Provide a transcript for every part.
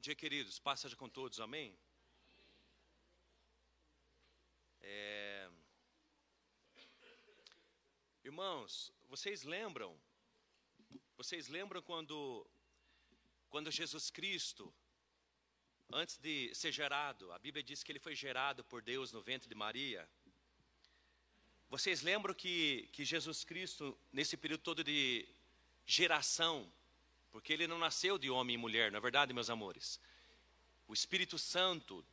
dia, queridos. Passa com todos, amém? É... Irmãos, vocês lembram? Vocês lembram quando, quando Jesus Cristo, antes de ser gerado, a Bíblia diz que ele foi gerado por Deus no ventre de Maria. Vocês lembram que, que Jesus Cristo, nesse período todo de geração, porque ele não nasceu de homem e mulher, não é verdade, meus amores? O Espírito Santo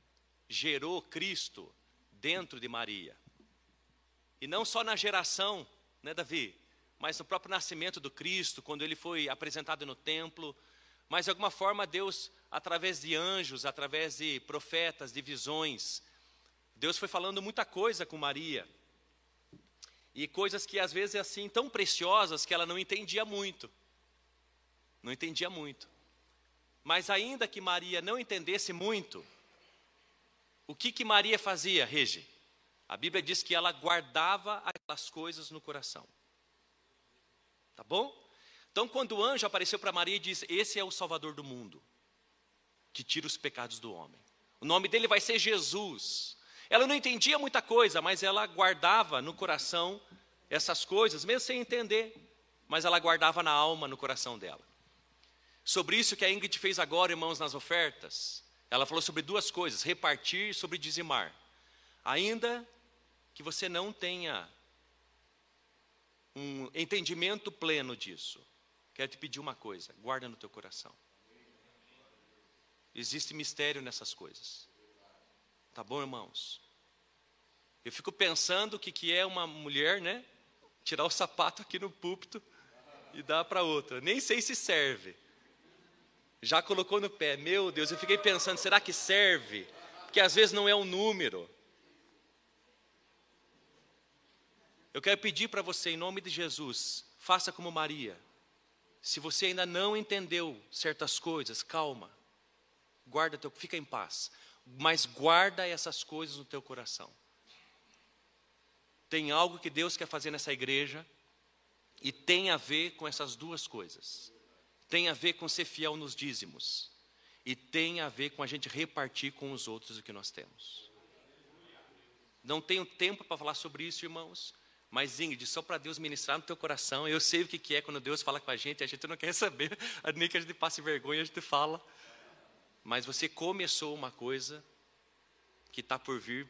gerou Cristo dentro de Maria. E não só na geração, né, Davi? Mas no próprio nascimento do Cristo, quando ele foi apresentado no templo. Mas de alguma forma Deus, através de anjos, através de profetas, de visões, Deus foi falando muita coisa com Maria. E coisas que às vezes assim tão preciosas que ela não entendia muito. Não entendia muito. Mas ainda que Maria não entendesse muito, o que que Maria fazia, Regi? A Bíblia diz que ela guardava aquelas coisas no coração. Tá bom? Então, quando o anjo apareceu para Maria e disse: Esse é o Salvador do mundo, que tira os pecados do homem. O nome dele vai ser Jesus. Ela não entendia muita coisa, mas ela guardava no coração essas coisas, mesmo sem entender, mas ela guardava na alma, no coração dela. Sobre isso que a Ingrid fez agora, irmãos, nas ofertas, ela falou sobre duas coisas: repartir e sobre dizimar. Ainda que você não tenha um entendimento pleno disso, quero te pedir uma coisa: guarda no teu coração. Existe mistério nessas coisas. Tá bom, irmãos? Eu fico pensando o que, que é uma mulher, né? Tirar o sapato aqui no púlpito e dar para outra. Nem sei se serve já colocou no pé. Meu Deus, eu fiquei pensando, será que serve? Porque às vezes não é um número. Eu quero pedir para você, em nome de Jesus, faça como Maria. Se você ainda não entendeu certas coisas, calma. Guarda teu, fica em paz. Mas guarda essas coisas no teu coração. Tem algo que Deus quer fazer nessa igreja e tem a ver com essas duas coisas tem a ver com ser fiel nos dízimos e tem a ver com a gente repartir com os outros o que nós temos. Não tenho tempo para falar sobre isso, irmãos, mas Ingrid, só para Deus ministrar no teu coração, eu sei o que é quando Deus fala com a gente, a gente não quer saber, nem que a gente passe vergonha, a gente fala. Mas você começou uma coisa que está por vir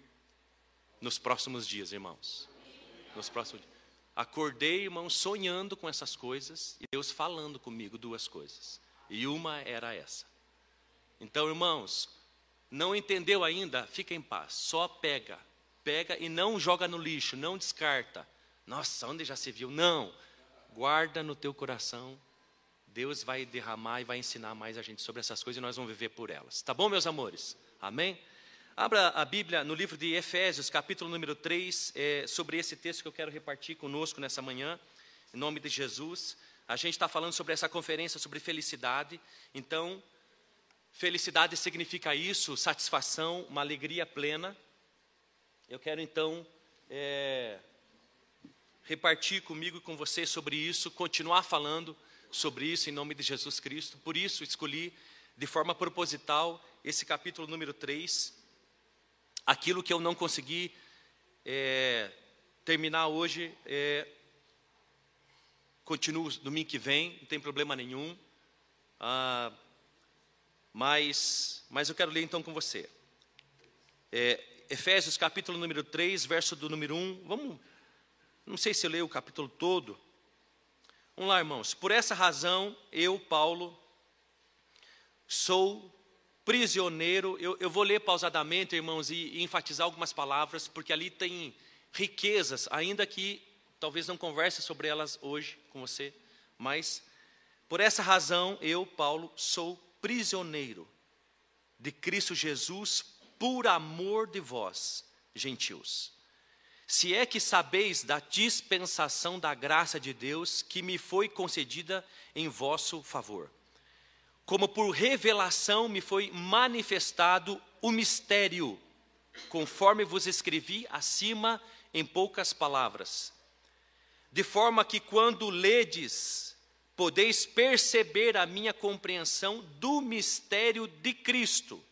nos próximos dias, irmãos. Nos próximos dias. Acordei, irmão, sonhando com essas coisas e Deus falando comigo duas coisas. E uma era essa. Então, irmãos, não entendeu ainda? Fica em paz. Só pega. Pega e não joga no lixo, não descarta. Nossa, onde já se viu? Não. Guarda no teu coração. Deus vai derramar e vai ensinar mais a gente sobre essas coisas e nós vamos viver por elas. Tá bom, meus amores? Amém? Abra a Bíblia no livro de Efésios, capítulo número 3, é, sobre esse texto que eu quero repartir conosco nessa manhã, em nome de Jesus. A gente está falando sobre essa conferência sobre felicidade. Então, felicidade significa isso, satisfação, uma alegria plena. Eu quero então é, repartir comigo e com você sobre isso, continuar falando sobre isso em nome de Jesus Cristo. Por isso, escolhi de forma proposital esse capítulo número 3 aquilo que eu não consegui é, terminar hoje, é, continuo domingo que vem, não tem problema nenhum. Ah, mas, mas eu quero ler então com você. É, Efésios capítulo número 3, verso do número 1. Vamos, não sei se eu leio o capítulo todo. Vamos lá, irmãos. Por essa razão, eu, Paulo, sou prisioneiro. Eu, eu vou ler pausadamente, irmãos, e, e enfatizar algumas palavras, porque ali tem riquezas, ainda que talvez não converse sobre elas hoje com você, mas por essa razão eu, Paulo, sou prisioneiro de Cristo Jesus por amor de vós, gentios. Se é que sabeis da dispensação da graça de Deus que me foi concedida em vosso favor como por revelação me foi manifestado o mistério, conforme vos escrevi acima em poucas palavras. De forma que quando ledes, podeis perceber a minha compreensão do mistério de Cristo.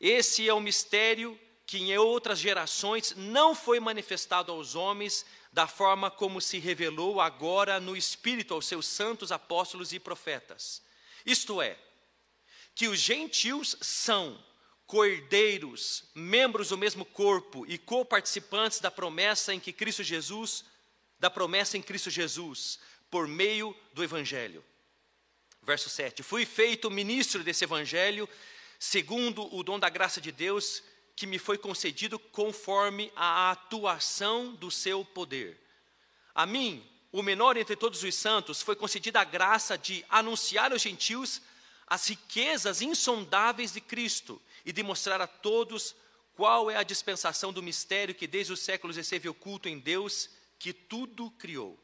Esse é o mistério que em outras gerações não foi manifestado aos homens da forma como se revelou agora no Espírito aos seus santos apóstolos e profetas. Isto é, que os gentios são cordeiros, membros do mesmo corpo e co-participantes da promessa em que Cristo Jesus, da promessa em Cristo Jesus, por meio do evangelho. Verso 7: Fui feito ministro desse evangelho, segundo o dom da graça de Deus que me foi concedido conforme a atuação do seu poder. A mim, o menor entre todos os santos, foi concedida a graça de anunciar aos gentios as riquezas insondáveis de Cristo e de mostrar a todos qual é a dispensação do mistério que desde os séculos esteve oculto em Deus, que tudo criou,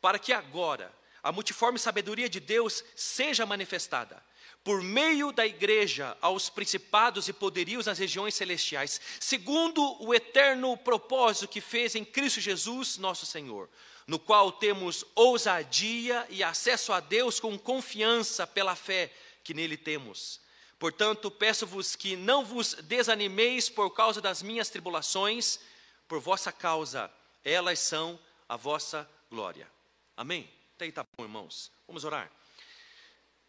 para que agora a multiforme sabedoria de Deus seja manifestada por meio da igreja aos principados e poderios nas regiões celestiais, segundo o eterno propósito que fez em Cristo Jesus, nosso Senhor, no qual temos ousadia e acesso a Deus com confiança pela fé que nele temos. Portanto, peço-vos que não vos desanimeis por causa das minhas tribulações, por vossa causa, elas são a vossa glória. Amém? Até aí tá bom, irmãos. Vamos orar.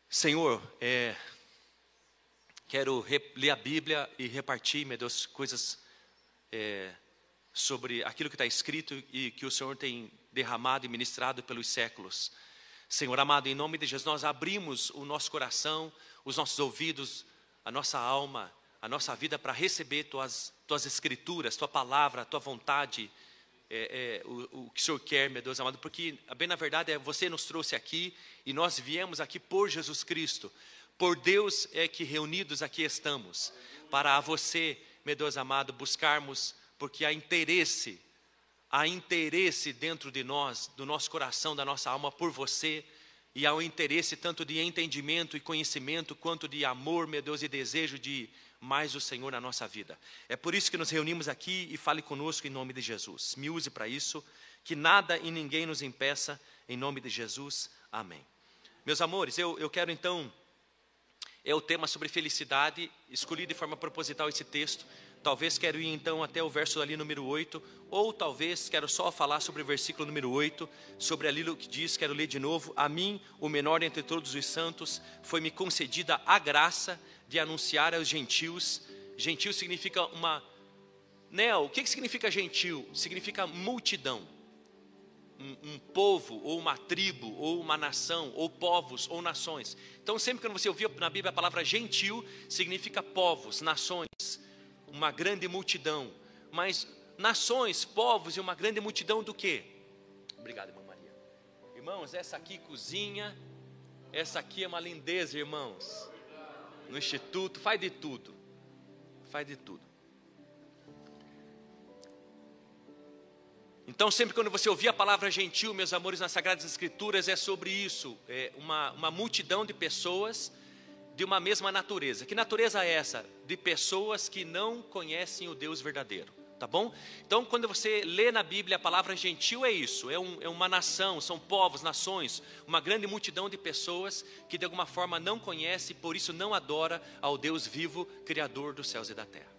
Senhor, é, quero ler a Bíblia e repartir, meu Deus, coisas é, sobre aquilo que está escrito e que o Senhor tem derramado e ministrado pelos séculos. Senhor amado, em nome de Jesus, nós abrimos o nosso coração, os nossos ouvidos, a nossa alma, a nossa vida para receber tuas, tuas escrituras, tua palavra, tua vontade, é, é, o, o, que o Senhor quer, meu Deus amado, porque, bem na verdade, é, você nos trouxe aqui e nós viemos aqui por Jesus Cristo. Por Deus é que reunidos aqui estamos, para a você, meu Deus amado, buscarmos, porque há interesse, há interesse dentro de nós, do nosso coração, da nossa alma, por você, e há um interesse tanto de entendimento e conhecimento, quanto de amor, meu Deus, e desejo de mais o Senhor na nossa vida. É por isso que nos reunimos aqui e fale conosco em nome de Jesus. Me use para isso, que nada e ninguém nos impeça, em nome de Jesus. Amém. Meus amores, eu, eu quero então, é o tema sobre felicidade, escolhi de forma proposital esse texto. Talvez quero ir então até o verso ali número 8, ou talvez quero só falar sobre o versículo número 8, sobre ali o que diz, quero ler de novo. A mim, o menor entre todos os santos, foi-me concedida a graça de anunciar aos gentios. Gentil significa uma. Neo, o que significa gentil? Significa multidão. Um, um, povo, ou uma tribo, ou uma nação, ou povos, ou nações. Então, sempre que você ouvir na Bíblia a palavra gentil, significa povos, nações, uma grande multidão. Mas nações, povos e uma grande multidão do quê? Obrigado, irmã Maria. Irmãos, essa aqui cozinha, essa aqui é uma lindeza, irmãos no instituto, faz de tudo. Faz de tudo. Então, sempre quando você ouvir a palavra gentil, meus amores, nas Sagradas Escrituras, é sobre isso. É uma, uma multidão de pessoas de uma mesma natureza. Que natureza é essa? De pessoas que não conhecem o Deus verdadeiro tá bom? Então, quando você lê na Bíblia a palavra gentil, é isso: é, um, é, uma nação, são povos, nações, uma grande multidão de pessoas que de alguma forma não conhece e por isso não adora ao Deus vivo, Criador dos céus e da terra.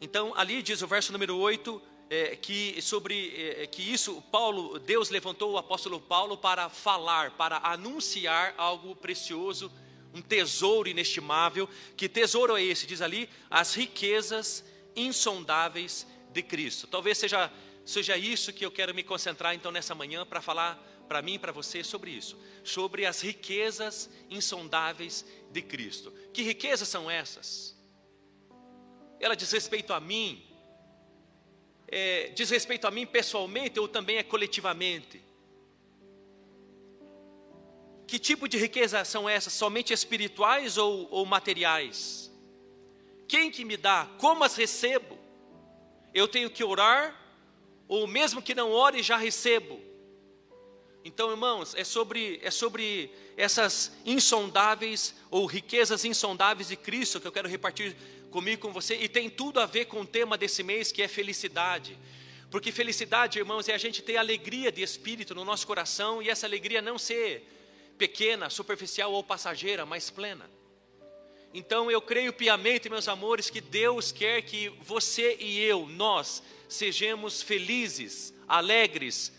Então, ali diz o verso número 8. É, que sobre é, que isso Paulo Deus levantou o apóstolo Paulo para falar para anunciar algo precioso um tesouro inestimável que tesouro é esse diz ali as riquezas insondáveis de Cristo. Talvez seja, seja isso que eu quero me concentrar então nessa manhã para falar para mim e para você sobre isso, sobre as riquezas insondáveis de Cristo. Que riquezas são essas? Ela diz respeito a mim, é, diz respeito a mim pessoalmente ou também é coletivamente? Que tipo de riqueza são essas? Somente espirituais ou, ou materiais? Quem que me dá? Como as recebo? Eu tenho que orar, ou mesmo que não ore, já recebo. Então, irmãos, é sobre, é sobre essas insondáveis ou riquezas insondáveis de Cristo que eu quero repartir comigo com você, e tem tudo a ver com o tema desse mês que é felicidade. Porque felicidade, irmãos, é a gente ter alegria de espírito no nosso coração e essa alegria não ser pequena, superficial ou passageira, mas plena. Então eu creio piamente, meus amores, que Deus quer que você e eu, nós, sejamos felizes, alegres,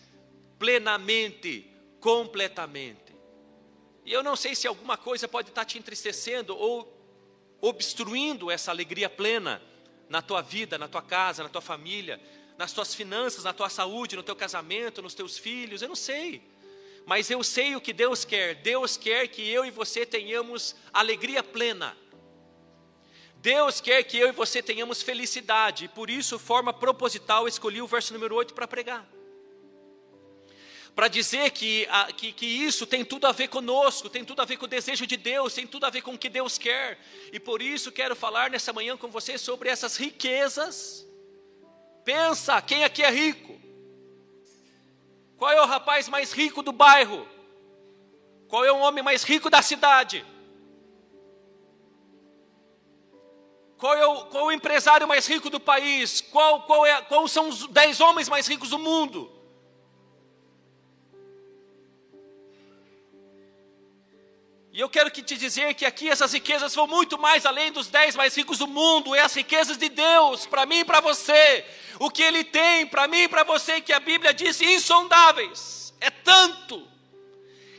plenamente, completamente. E eu não sei se alguma coisa pode estar te entristecendo ou obstruindo essa alegria plena na tua vida, na tua casa, na tua família, nas tuas finanças, na tua saúde, no teu casamento, nos teus filhos, eu não sei. Mas eu sei o que Deus quer. Deus quer que eu e você tenhamos alegria plena. Deus quer que eu e você tenhamos felicidade, e por isso, forma proposital, escolhi o verso número 8 para pregar. Para dizer que, que, que isso tem tudo a ver conosco, tem tudo a ver com o desejo de Deus, tem tudo a ver com o que Deus quer, e por isso quero falar nessa manhã com você sobre essas riquezas. Pensa, quem aqui é rico? Qual é o rapaz mais rico do bairro? Qual é o homem mais rico da cidade? Qual é o, qual é o empresário mais rico do país? Qual, qual, é, qual são os dez homens mais ricos do mundo? E eu quero que te dizer que aqui essas riquezas vão muito mais além dos dez mais ricos do mundo, é as riquezas de Deus, para mim e para você. O que Ele tem para mim e para você, que a Bíblia diz insondáveis, é tanto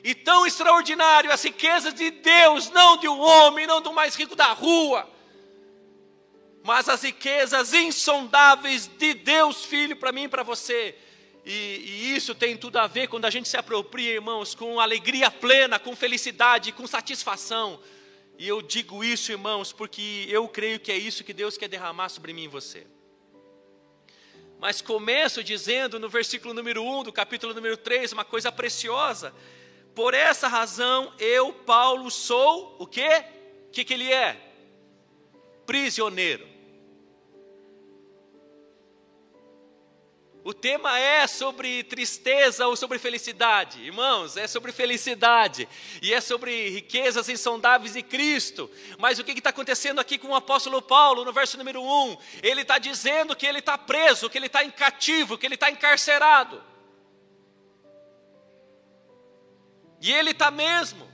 e tão extraordinário as riquezas de Deus, não de um homem, não do mais rico da rua mas as riquezas insondáveis de Deus Filho para mim e para você. E, e, isso tem tudo a ver quando a gente se apropria, irmãos, com alegria plena, com felicidade, com satisfação. E eu digo isso, irmãos, porque eu creio que é isso que Deus quer derramar sobre mim e você. Mas começo dizendo no versículo número 1 do capítulo número 3, uma coisa preciosa. Por essa razão, eu, Paulo, sou o quê? O que, que ele é? Prisioneiro. O tema é sobre tristeza ou sobre felicidade? Irmãos, é sobre felicidade. E é sobre riquezas insondáveis de Cristo. Mas o que está acontecendo aqui com o apóstolo Paulo, no verso número 1? Ele está dizendo que ele está preso, que ele está em cativo, que ele está encarcerado. E ele está mesmo.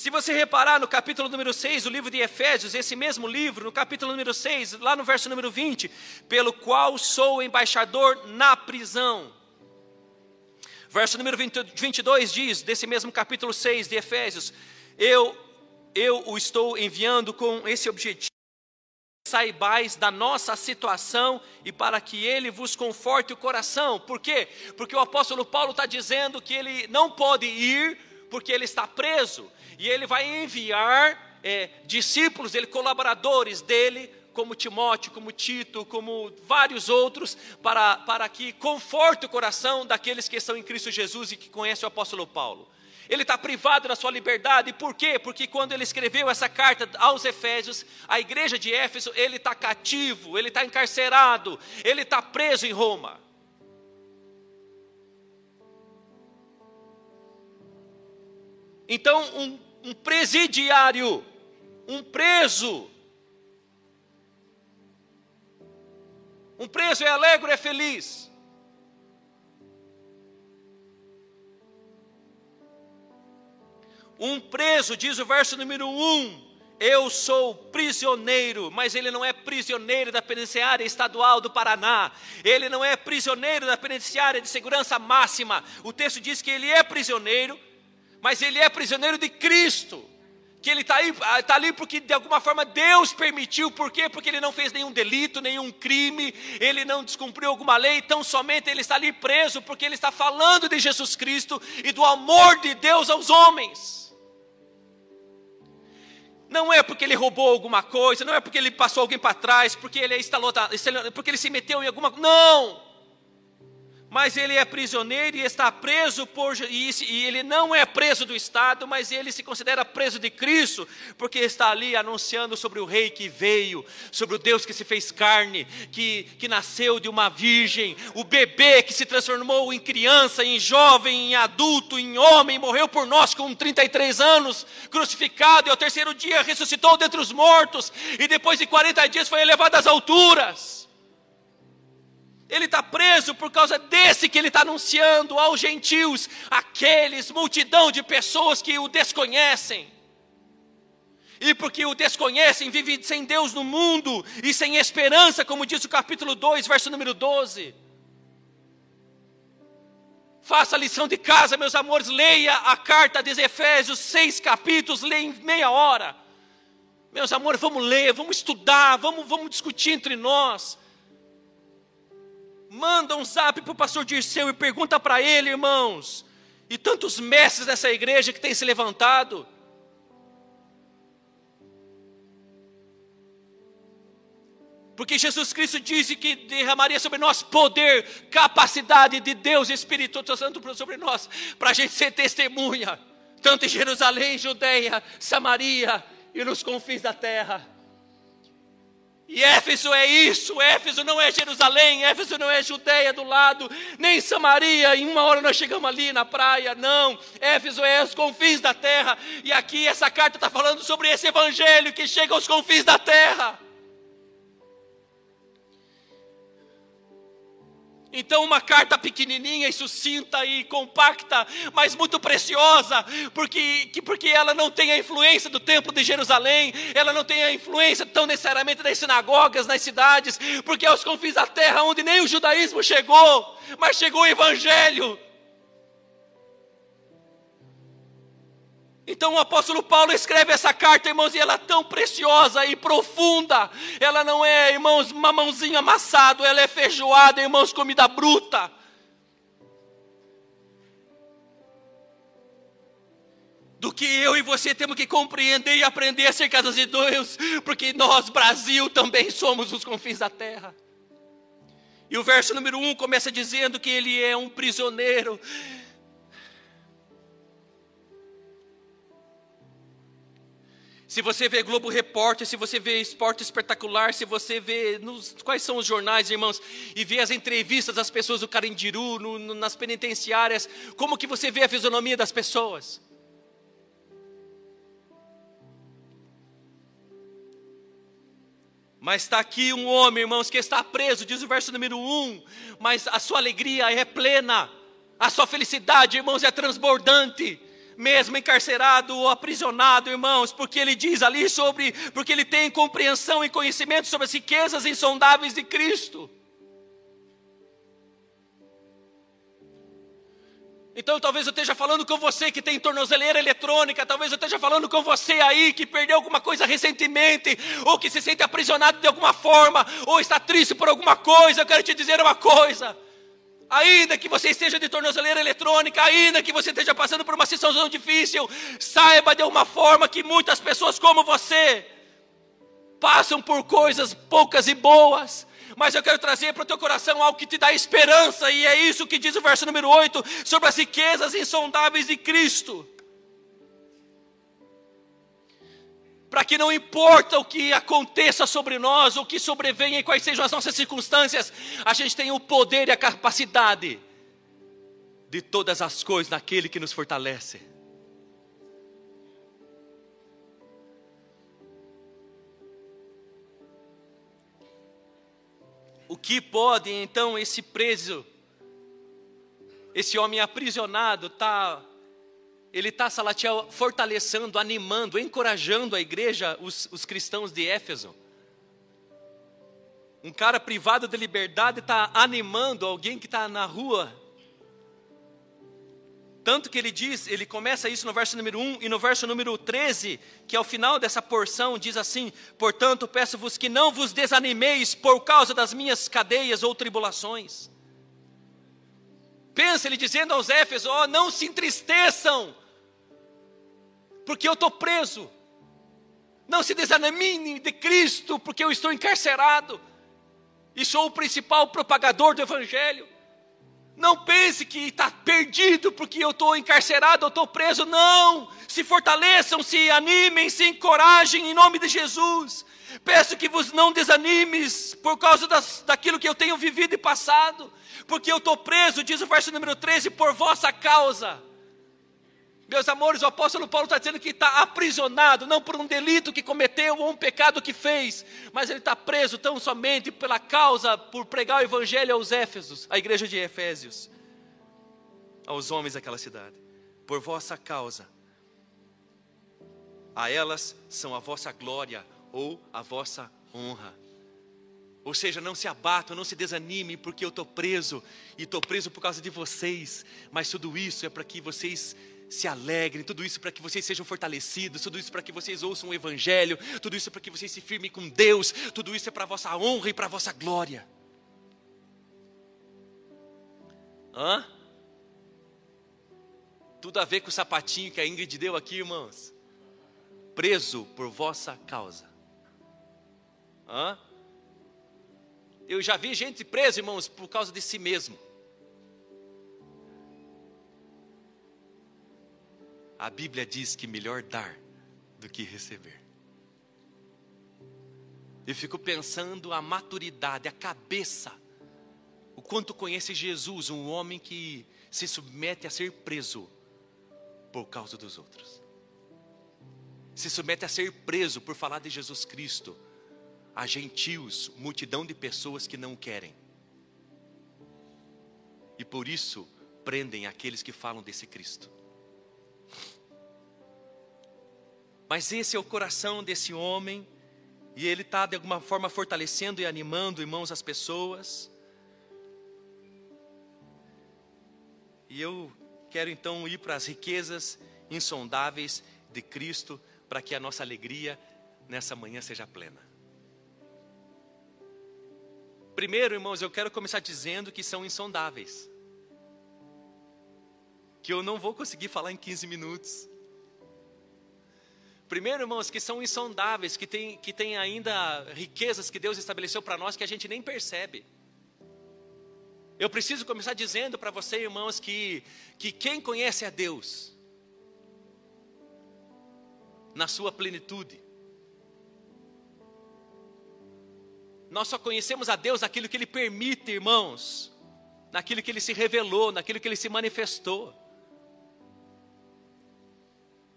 Se você reparar no capítulo número 6 do livro de Efésios, esse mesmo livro, no capítulo número 6, lá no verso número 20, pelo qual sou embaixador na prisão. Verso número 20, 22 diz, desse mesmo capítulo 6 de Efésios, eu, eu o estou enviando com esse objetivo saibais da nossa situação e para que ele vos conforte o coração. Por quê? Porque o apóstolo Paulo está dizendo que ele não pode ir porque ele está preso e ele vai enviar é, discípulos dele, colaboradores dele, como Timóteo, como Tito, como vários outros, para, para que conforte o coração daqueles que estão em Cristo Jesus e que conhecem o apóstolo Paulo. Ele está privado da sua liberdade, por quê? Porque quando ele escreveu essa carta aos Efésios, a igreja de Éfeso, ele está cativo, ele está encarcerado, ele está preso em Roma. Então, um um presidiário, um preso. Um preso é alegre, é feliz. Um preso, diz o verso número 1, eu sou prisioneiro, mas ele não é prisioneiro da penitenciária estadual do Paraná, ele não é prisioneiro da penitenciária de segurança máxima. O texto diz que ele é prisioneiro mas ele é prisioneiro de Cristo. Que ele está tá ali porque de alguma forma Deus permitiu, por quê? Porque ele não fez nenhum delito, nenhum crime, ele não descumpriu alguma lei, então somente ele está ali preso porque ele está falando de Jesus Cristo e do amor de Deus aos homens. Não é porque ele roubou alguma coisa, não é porque ele passou alguém para trás, porque ele é instalou, porque ele se meteu em alguma Não! Mas ele é prisioneiro e está preso por e, ele não é preso do Estado, mas ele se considera preso de Cristo, porque está ali anunciando sobre o Rei que veio, sobre o Deus que se fez carne, que, que nasceu de uma virgem, o bebê que se transformou em criança, em jovem, em adulto, em homem, morreu por nós com 33 anos, crucificado, e ao terceiro dia ressuscitou dentre os mortos, e depois de 40 dias foi elevado às alturas. Ele está preso por causa desse que ele está anunciando aos gentios, aqueles, multidão de pessoas que o desconhecem. E porque o desconhecem, vivem sem Deus no mundo e sem esperança, como diz o capítulo 2, verso número 12. Faça a lição de casa, meus amores, leia a carta de Efésios, seis capítulos, leia em meia hora. Meus amores, vamos ler, vamos estudar, vamos, vamos discutir entre nós. Manda um zap para o pastor Dirceu e pergunta para ele, irmãos, e tantos mestres dessa igreja que têm se levantado. Porque Jesus Cristo disse que derramaria sobre nós poder, capacidade de Deus, Espírito Santo sobre nós, para a gente ser testemunha, tanto em Jerusalém, Judeia, Samaria e nos confins da terra. E Éfeso é isso, Éfeso não é Jerusalém, Éfeso não é Judeia do lado, nem Samaria, em uma hora nós chegamos ali na praia, não. Éfeso é os confins da terra, e aqui essa carta está falando sobre esse evangelho que chega aos confins da terra. Então, uma carta pequenininha e sucinta e compacta, mas muito preciosa, porque, que, porque ela não tem a influência do templo de Jerusalém, ela não tem a influência tão necessariamente das sinagogas nas cidades, porque é os confins da terra onde nem o judaísmo chegou, mas chegou o evangelho. Então o apóstolo Paulo escreve essa carta, irmãos, e ela é tão preciosa e profunda. Ela não é, irmãos, mamãozinho amassado, ela é feijoada, irmãos, comida bruta. do que eu e você temos que compreender e aprender acerca dos Deus, porque nós, Brasil, também somos os confins da terra. E o verso número 1 um começa dizendo que ele é um prisioneiro Se você vê Globo Repórter, se você vê Esporte Espetacular, se você vê nos, quais são os jornais, irmãos, e vê as entrevistas das pessoas do Carindiru, no, no, nas penitenciárias, como que você vê a fisionomia das pessoas? Mas está aqui um homem, irmãos, que está preso, diz o verso número 1, mas a sua alegria é plena, a sua felicidade, irmãos, é transbordante mesmo encarcerado ou aprisionado, irmãos, porque ele diz ali sobre, porque ele tem compreensão e conhecimento sobre as riquezas insondáveis de Cristo. Então talvez eu esteja falando com você que tem tornozeleira eletrônica, talvez eu esteja falando com você aí que perdeu alguma coisa recentemente, ou que se sente aprisionado de alguma forma, ou está triste por alguma coisa. Eu quero te dizer uma coisa ainda que você esteja de tornozeleira eletrônica, ainda que você esteja passando por uma situação difícil, saiba de uma forma que muitas pessoas como você passam por coisas poucas e boas, mas eu quero trazer para o teu coração algo que te dá esperança, e é isso que diz o verso número 8 sobre as riquezas insondáveis de Cristo. Para que não importa o que aconteça sobre nós, o que sobrevenha e quais sejam as nossas circunstâncias, a gente tem o poder e a capacidade de todas as coisas naquele que nos fortalece. O que pode então esse preso, esse homem aprisionado, estar tá ele está, Salatiel, fortalecendo, animando, encorajando a igreja, os, os cristãos de Éfeso. Um cara privado de liberdade está animando alguém que está na rua. Tanto que ele diz, ele começa isso no verso número 1 e no verso número 13, que é o final dessa porção, diz assim: Portanto, peço-vos que não vos desanimeis por causa das minhas cadeias ou tribulações. Pensa ele dizendo aos Éfesos: oh, não se entristeçam, porque eu estou preso. Não se desanime de Cristo, porque eu estou encarcerado. E sou o principal propagador do Evangelho. Não pense que está perdido porque eu estou encarcerado, eu estou preso. Não! Se fortaleçam, se animem, se encorajem em nome de Jesus. Peço que vos não desanimes por causa das, daquilo que eu tenho vivido e passado, porque eu estou preso, diz o verso número 13, por vossa causa. Meus amores, o apóstolo Paulo está dizendo que está aprisionado, não por um delito que cometeu ou um pecado que fez, mas ele está preso tão somente pela causa, por pregar o evangelho aos Éfesos, à igreja de Efésios, aos homens daquela cidade. Por vossa causa, a elas são a vossa glória ou a vossa honra. Ou seja, não se abatam, não se desanimem, porque eu estou preso, e estou preso por causa de vocês, mas tudo isso é para que vocês se alegrem, tudo isso para que vocês sejam fortalecidos, tudo isso para que vocês ouçam o Evangelho, tudo isso para que vocês se firmem com Deus, tudo isso é para a vossa honra e para a vossa glória. Hã? Tudo a ver com o sapatinho que a Ingrid deu aqui, irmãos. Preso por vossa causa. Hã? Eu já vi gente presa, irmãos, por causa de si mesmo. A Bíblia diz que melhor dar do que receber. Eu fico pensando a maturidade, a cabeça, o quanto conhece Jesus, um homem que se submete a ser preso por causa dos outros. Se submete a ser preso por falar de Jesus Cristo a gentios, multidão de pessoas que não querem. E por isso prendem aqueles que falam desse Cristo. Mas esse é o coração desse homem, e ele está de alguma forma fortalecendo e animando, irmãos, as pessoas. E eu quero então ir para as riquezas insondáveis de Cristo, para que a nossa alegria nessa manhã seja plena. Primeiro, irmãos, eu quero começar dizendo que são insondáveis. Que eu não vou conseguir falar em 15 minutos. Primeiro, irmãos, que são insondáveis, que tem, que tem ainda riquezas que Deus estabeleceu para nós que a gente nem percebe. Eu preciso começar dizendo para você, irmãos, que, que quem conhece a Deus, na sua plenitude, nós só conhecemos a Deus naquilo que Ele permite, irmãos, naquilo que Ele se revelou, naquilo que Ele se manifestou.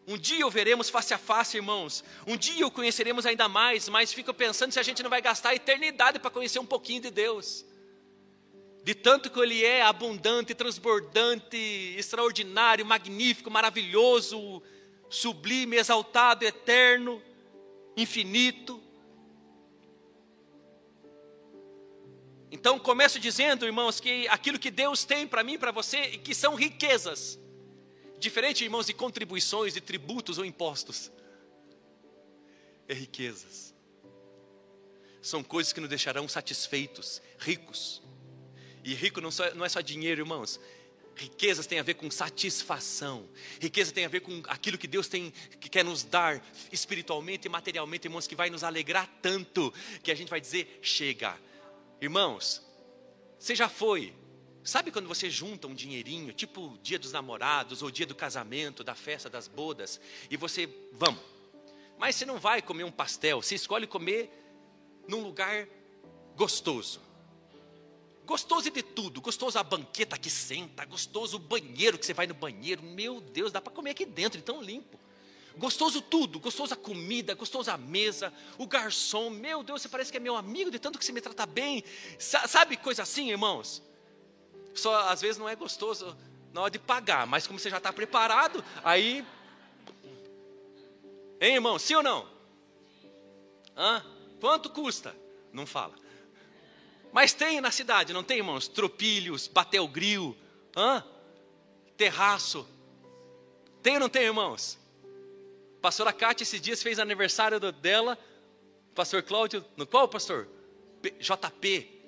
Um dia o veremos face a face, irmãos. Um dia o conheceremos ainda mais, mas fico pensando se a gente não vai gastar a eternidade para conhecer um pouquinho de Deus. De tanto que Ele é abundante, transbordante, extraordinário, magnífico, maravilhoso, sublime, exaltado, eterno, infinito. Então começo dizendo, irmãos, que aquilo que Deus tem para mim, para você, que são riquezas Diferente, irmãos, de contribuições, de tributos ou impostos. É riquezas. São coisas que nos deixarão satisfeitos, ricos. E rico não, só, não é só dinheiro, irmãos. Riquezas tem a ver com satisfação. Riqueza tem a ver com aquilo que Deus tem que quer nos dar espiritualmente e materialmente, irmãos, que vai nos alegrar tanto que a gente vai dizer: chega. Irmãos, você já foi Sabe quando você junta um dinheirinho, tipo dia dos namorados, ou dia do casamento, da festa, das bodas, e você, vamos. Mas você não vai comer um pastel, você escolhe comer num lugar gostoso. Gostoso de tudo, gostoso a banqueta que senta, gostoso o banheiro que você vai no banheiro. Meu Deus, dá para comer aqui dentro, tão limpo. Gostoso tudo, gostoso a comida, gostoso a mesa, o garçom. Meu Deus, você parece que é meu amigo de tanto que você me trata bem. Sabe coisa assim, irmãos? Só às vezes não é gostoso na hora de pagar, mas como você já está preparado, aí. Hein, irmão? Sim ou não? Hã? Quanto custa? Não fala. Mas tem na cidade, não tem, irmãos? Tropilhos, batel grill, hã? terraço. Tem ou não tem, irmãos? Pastora Cátia esses dias fez aniversário dela. Pastor Cláudio, no qual, pastor? JP.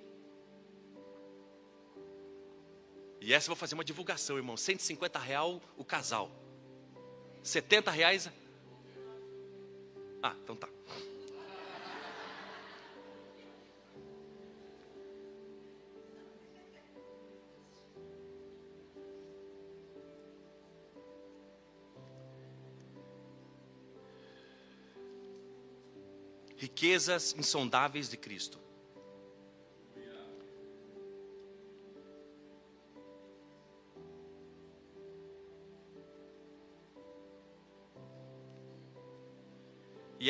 E essa eu vou fazer uma divulgação, irmão. 150 real o casal. 70 reais. Ah, então tá. Riquezas insondáveis de Cristo.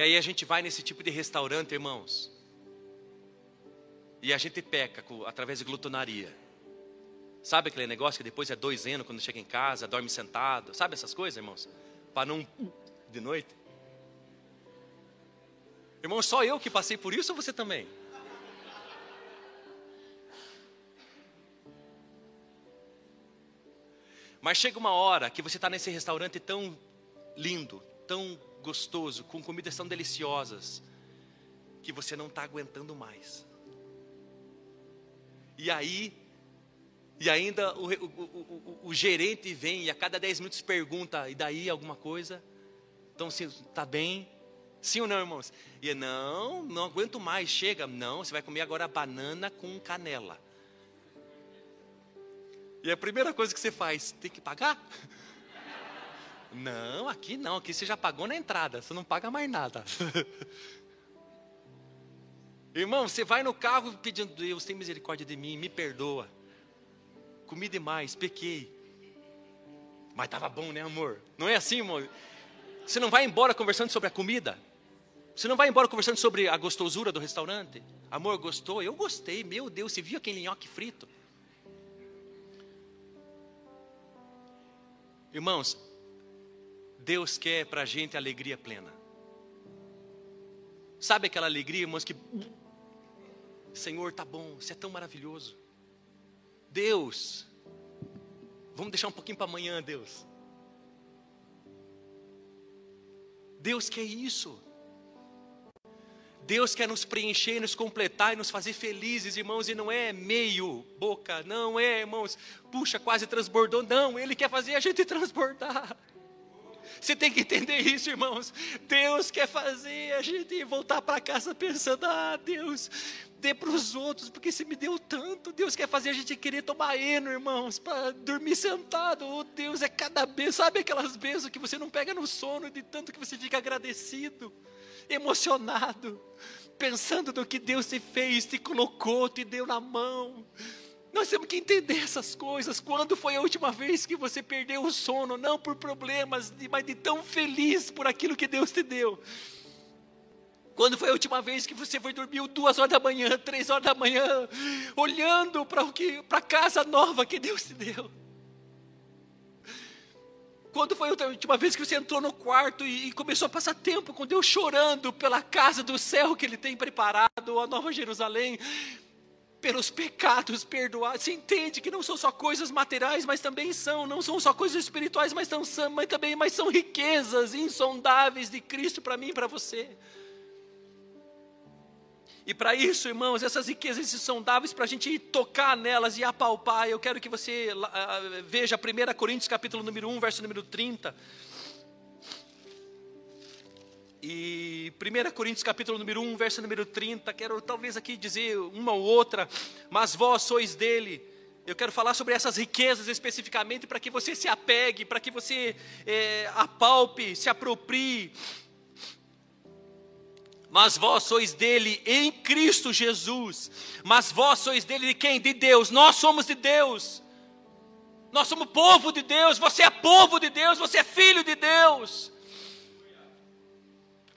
Aí a gente vai nesse tipo de restaurante, irmãos. E a gente peca com, através de glutonaria. Sabe aquele negócio que depois é dois anos quando chega em casa, dorme sentado? Sabe essas coisas, irmãos? Para não de noite. Irmão, só eu que passei por isso ou você também? Mas chega uma hora que você está nesse restaurante tão lindo, tão gostoso, com comidas tão deliciosas, que você não está aguentando mais. E aí, e ainda o, o, o, o, gerente vem e a cada 10 minutos pergunta, e daí alguma coisa? Então, se está bem? Sim ou não, irmãos? E não, não aguento mais, chega. Não, você vai comer agora banana com canela. E a primeira coisa que você faz, tem que pagar? Não, aqui não, aqui você já pagou na entrada, você não paga mais nada. Irmão, você vai no carro pedindo, Deus, tem misericórdia de mim, me perdoa. Comi demais, pequei. Mas estava bom, né, amor? Não é assim, amor? Você não vai embora conversando sobre a comida? Você não vai embora conversando sobre a gostosura do restaurante? Amor, gostou? Eu gostei, meu Deus, você viu aquele nhoque frito? Irmãos, Deus quer para a gente alegria plena. Sabe aquela alegria, irmãos, que. Senhor, tá bom, você é tão maravilhoso. Deus, vamos deixar um pouquinho para amanhã, Deus. Deus quer isso. Deus quer nos preencher, nos completar e nos fazer felizes, irmãos, e não é meio boca, não é, irmãos, puxa, quase transbordou, não, Ele quer fazer a gente transbordar. Você tem que entender isso, irmãos. Deus quer fazer a gente voltar para casa pensando: ah, Deus, dê para os outros, porque você me deu tanto. Deus quer fazer a gente querer tomar eno, irmãos, para dormir sentado. Oh, Deus, é cada bênção. Sabe aquelas bênçãos que você não pega no sono, de tanto que você fica agradecido emocionado, pensando no que Deus te fez, te colocou, te deu na mão. Nós temos que entender essas coisas. Quando foi a última vez que você perdeu o sono? Não por problemas, mas de tão feliz por aquilo que Deus te deu. Quando foi a última vez que você foi dormir duas horas da manhã, três horas da manhã, olhando para a casa nova que Deus te deu? Quando foi a última vez que você entrou no quarto e, começou a passar tempo com Deus chorando pela casa do céu que Ele tem preparado, a Nova Jerusalém, pelos pecados perdoados? Você entende que não são só coisas materiais, mas também são, não são só coisas espirituais, mas, são, mas também mas são riquezas insondáveis de Cristo para mim e para você. E para isso, irmãos, essas riquezas são dáveis para a gente tocar nelas e apalpar. Eu quero que você uh, veja 1 Coríntios capítulo número 1, verso número 30. E 1 Coríntios capítulo número 1, verso número 30, quero talvez aqui dizer uma ou outra, mas vós sois dele. Eu quero falar sobre essas riquezas especificamente para que você se apegue, para que você é, apalpe, se aproprie mas vós sois dele em Cristo Jesus. Mas vós sois dele de quem? De Deus. Nós somos de Deus. Nós somos povo de Deus. Você é povo de Deus. Você é filho de Deus.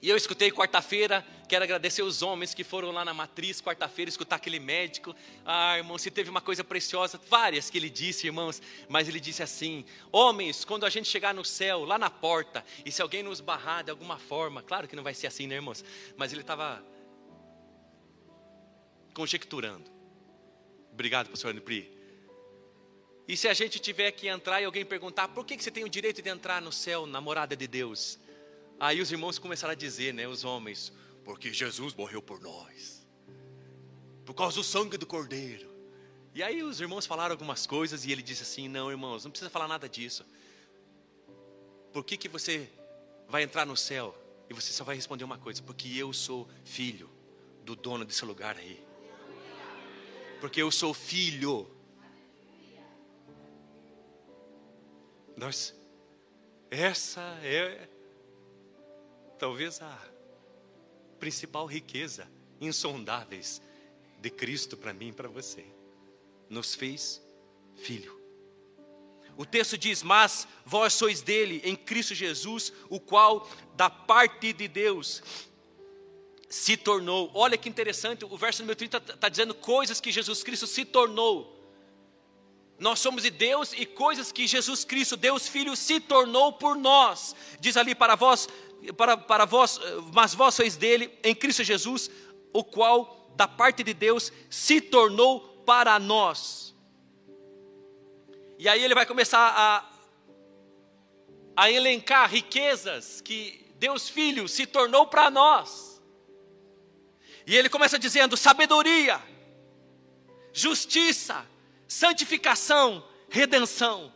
E eu escutei quarta-feira, quero agradecer os homens que foram lá na matriz quarta-feira escutar aquele médico. Ah, irmão, se teve uma coisa preciosa, várias que ele disse, irmãos, mas ele disse assim: Homens, quando a gente chegar no céu, lá na porta, e se alguém nos barrar de alguma forma, claro que não vai ser assim, né, irmãos? Mas ele estava conjecturando. Obrigado, pastor Anipri. E se a gente tiver que entrar e alguém perguntar, por que você tem o direito de entrar no céu, na morada de Deus? Aí os irmãos começaram a dizer, né, os homens, porque Jesus morreu por nós, por causa do sangue do Cordeiro. E aí os irmãos falaram algumas coisas e ele disse assim: Não, irmãos, não precisa falar nada disso. Por que, que você vai entrar no céu e você só vai responder uma coisa? Porque eu sou filho do dono desse lugar aí. Porque eu sou filho. Nós, essa é talvez a principal riqueza insondáveis de Cristo para mim e para você. Nos fez filho. O texto diz: Mas vós sois dele, em Cristo Jesus, o qual, da parte de Deus, se tornou. Olha que interessante, o verso número 30 está dizendo coisas que Jesus Cristo se tornou. Nós somos de Deus e coisas que Jesus Cristo, Deus Filho, se tornou por nós. Diz ali para vós, para, para vós, mas vós sois dele, em Cristo Jesus, o qual, da parte de Deus, se tornou para nós e aí ele vai começar a, a elencar riquezas que Deus Filho se tornou para nós. E ele começa dizendo: sabedoria, justiça, santificação, redenção.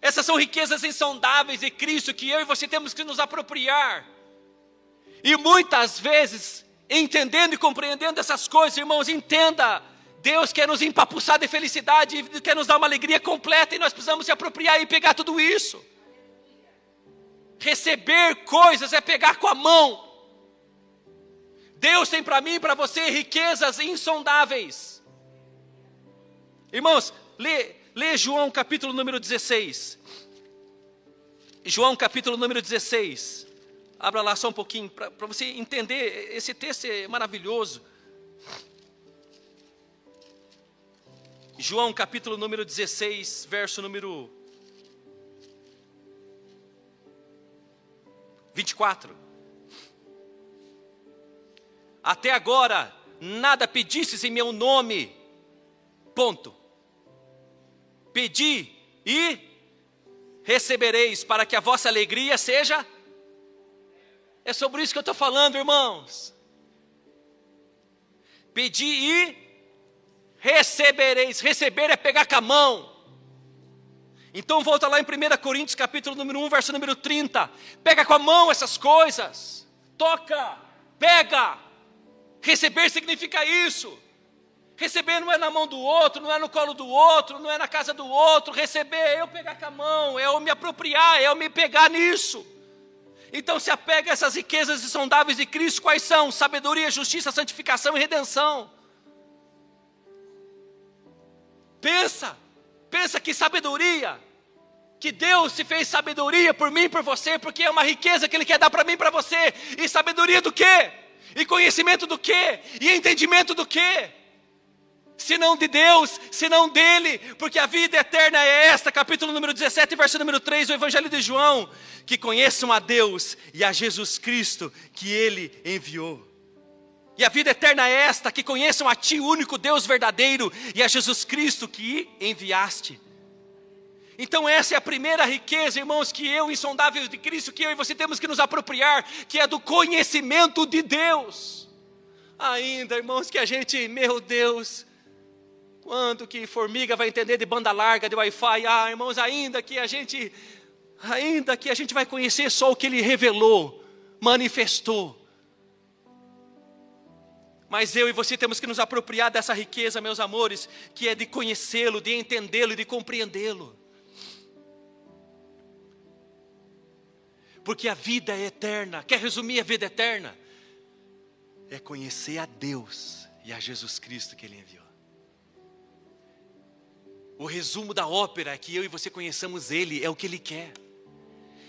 Essas são riquezas insondáveis de Cristo que eu e você temos que nos apropriar. E muitas vezes, entendendo e compreendendo essas coisas, irmãos, entenda Deus quer nos empapuçar de felicidade, quer nos dar uma alegria completa e nós precisamos se apropriar e pegar tudo isso. Receber coisas é pegar com a mão. Deus tem para mim e para você riquezas insondáveis. Irmãos, lê, lê João capítulo número 16. João capítulo número 16. Abra lá só um pouquinho, para você entender. Esse texto é maravilhoso. João capítulo número 16, verso número 24. Até agora nada pedistes em meu nome. Ponto. Pedi e recebereis para que a vossa alegria seja. É sobre isso que eu estou falando, irmãos. Pedi e recebereis. Receber é pegar com a mão. Então volta lá em 1 Coríntios capítulo número 1, verso número 30. Pega com a mão essas coisas. Toca, pega. Receber significa isso. Receber não é na mão do outro, não é no colo do outro, não é na casa do outro. Receber é eu pegar com a mão, é eu me apropriar, é eu me pegar nisso. Então se apega a essas riquezas insondáveis de Cristo, quais são? Sabedoria, justiça, santificação e redenção. Pensa, pensa que sabedoria, que Deus se fez sabedoria por mim e por você, porque é uma riqueza que Ele quer dar para mim e para você. E sabedoria do quê? E conhecimento do quê? E entendimento do quê? Se não de Deus, se não dele, porque a vida eterna é esta, capítulo número 17, verso número 3 do Evangelho de João, que conheçam a Deus e a Jesus Cristo que ele enviou. E a vida eterna é esta: que conheçam a Ti, único Deus verdadeiro, e a Jesus Cristo que enviaste. Então, essa é a primeira riqueza, irmãos, que eu, insondável de Cristo, que eu e você temos que nos apropriar, que é do conhecimento de Deus. Ainda, irmãos, que a gente, meu Deus, quanto que formiga vai entender de banda larga, de Wi-Fi? Ah, irmãos, ainda que a gente, ainda que a gente vai conhecer só o que Ele revelou, manifestou. Mas eu e você temos que nos apropriar dessa riqueza, meus amores, que é de conhecê-lo, de entendê-lo e de compreendê-lo. Porque a vida é eterna. Quer resumir a vida eterna? É conhecer a Deus e a Jesus Cristo que Ele enviou. O resumo da ópera é que eu e você conheçamos Ele, é o que Ele quer.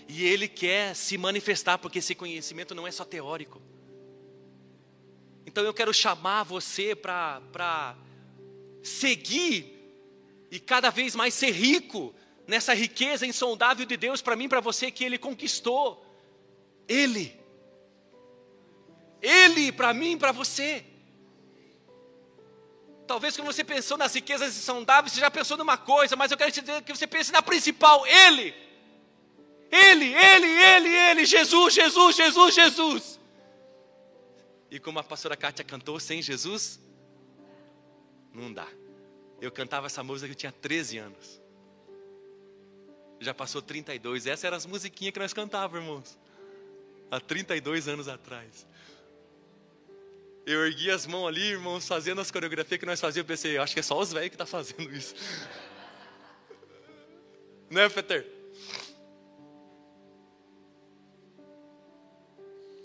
E Ele quer se manifestar, porque esse conhecimento não é só teórico. Então eu quero chamar você para seguir e cada vez mais ser rico nessa riqueza insondável de Deus para mim para você que Ele conquistou. Ele. Ele para mim para você. Talvez quando você pensou nas riquezas insondáveis, você já pensou numa coisa, mas eu quero te dizer que você pense na principal, Ele. Ele, Ele, Ele, Ele, Jesus, Jesus, Jesus, Jesus. E como a pastora Kátia cantou, sem Jesus, não dá. Eu cantava essa música que eu tinha 13 anos. Já passou 32. Essas eram as musiquinhas que nós cantávamos, irmãos. Há 32 anos atrás. Eu ergui as mãos ali, irmãos, fazendo as coreografias que nós fazíamos. Eu pensei, acho que é só os velhos que estão tá fazendo isso. né, Peter?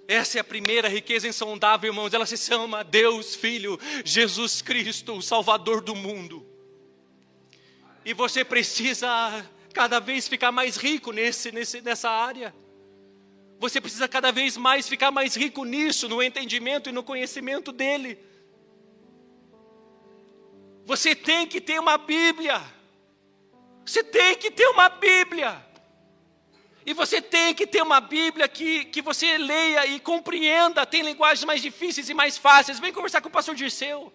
Essa é a primeira riqueza insondável, irmãos. Ela se chama Deus Filho, Jesus Cristo, o Salvador do mundo. E você precisa cada vez ficar mais rico nesse, nesse, nessa área. Você precisa cada vez mais ficar mais rico nisso, no entendimento e no conhecimento dele. Você tem que ter uma Bíblia. Você tem que ter uma Bíblia. E você tem que ter uma Bíblia que, que você leia e compreenda. Tem linguagens mais difíceis e mais fáceis. Vem conversar com o pastor Dirceu.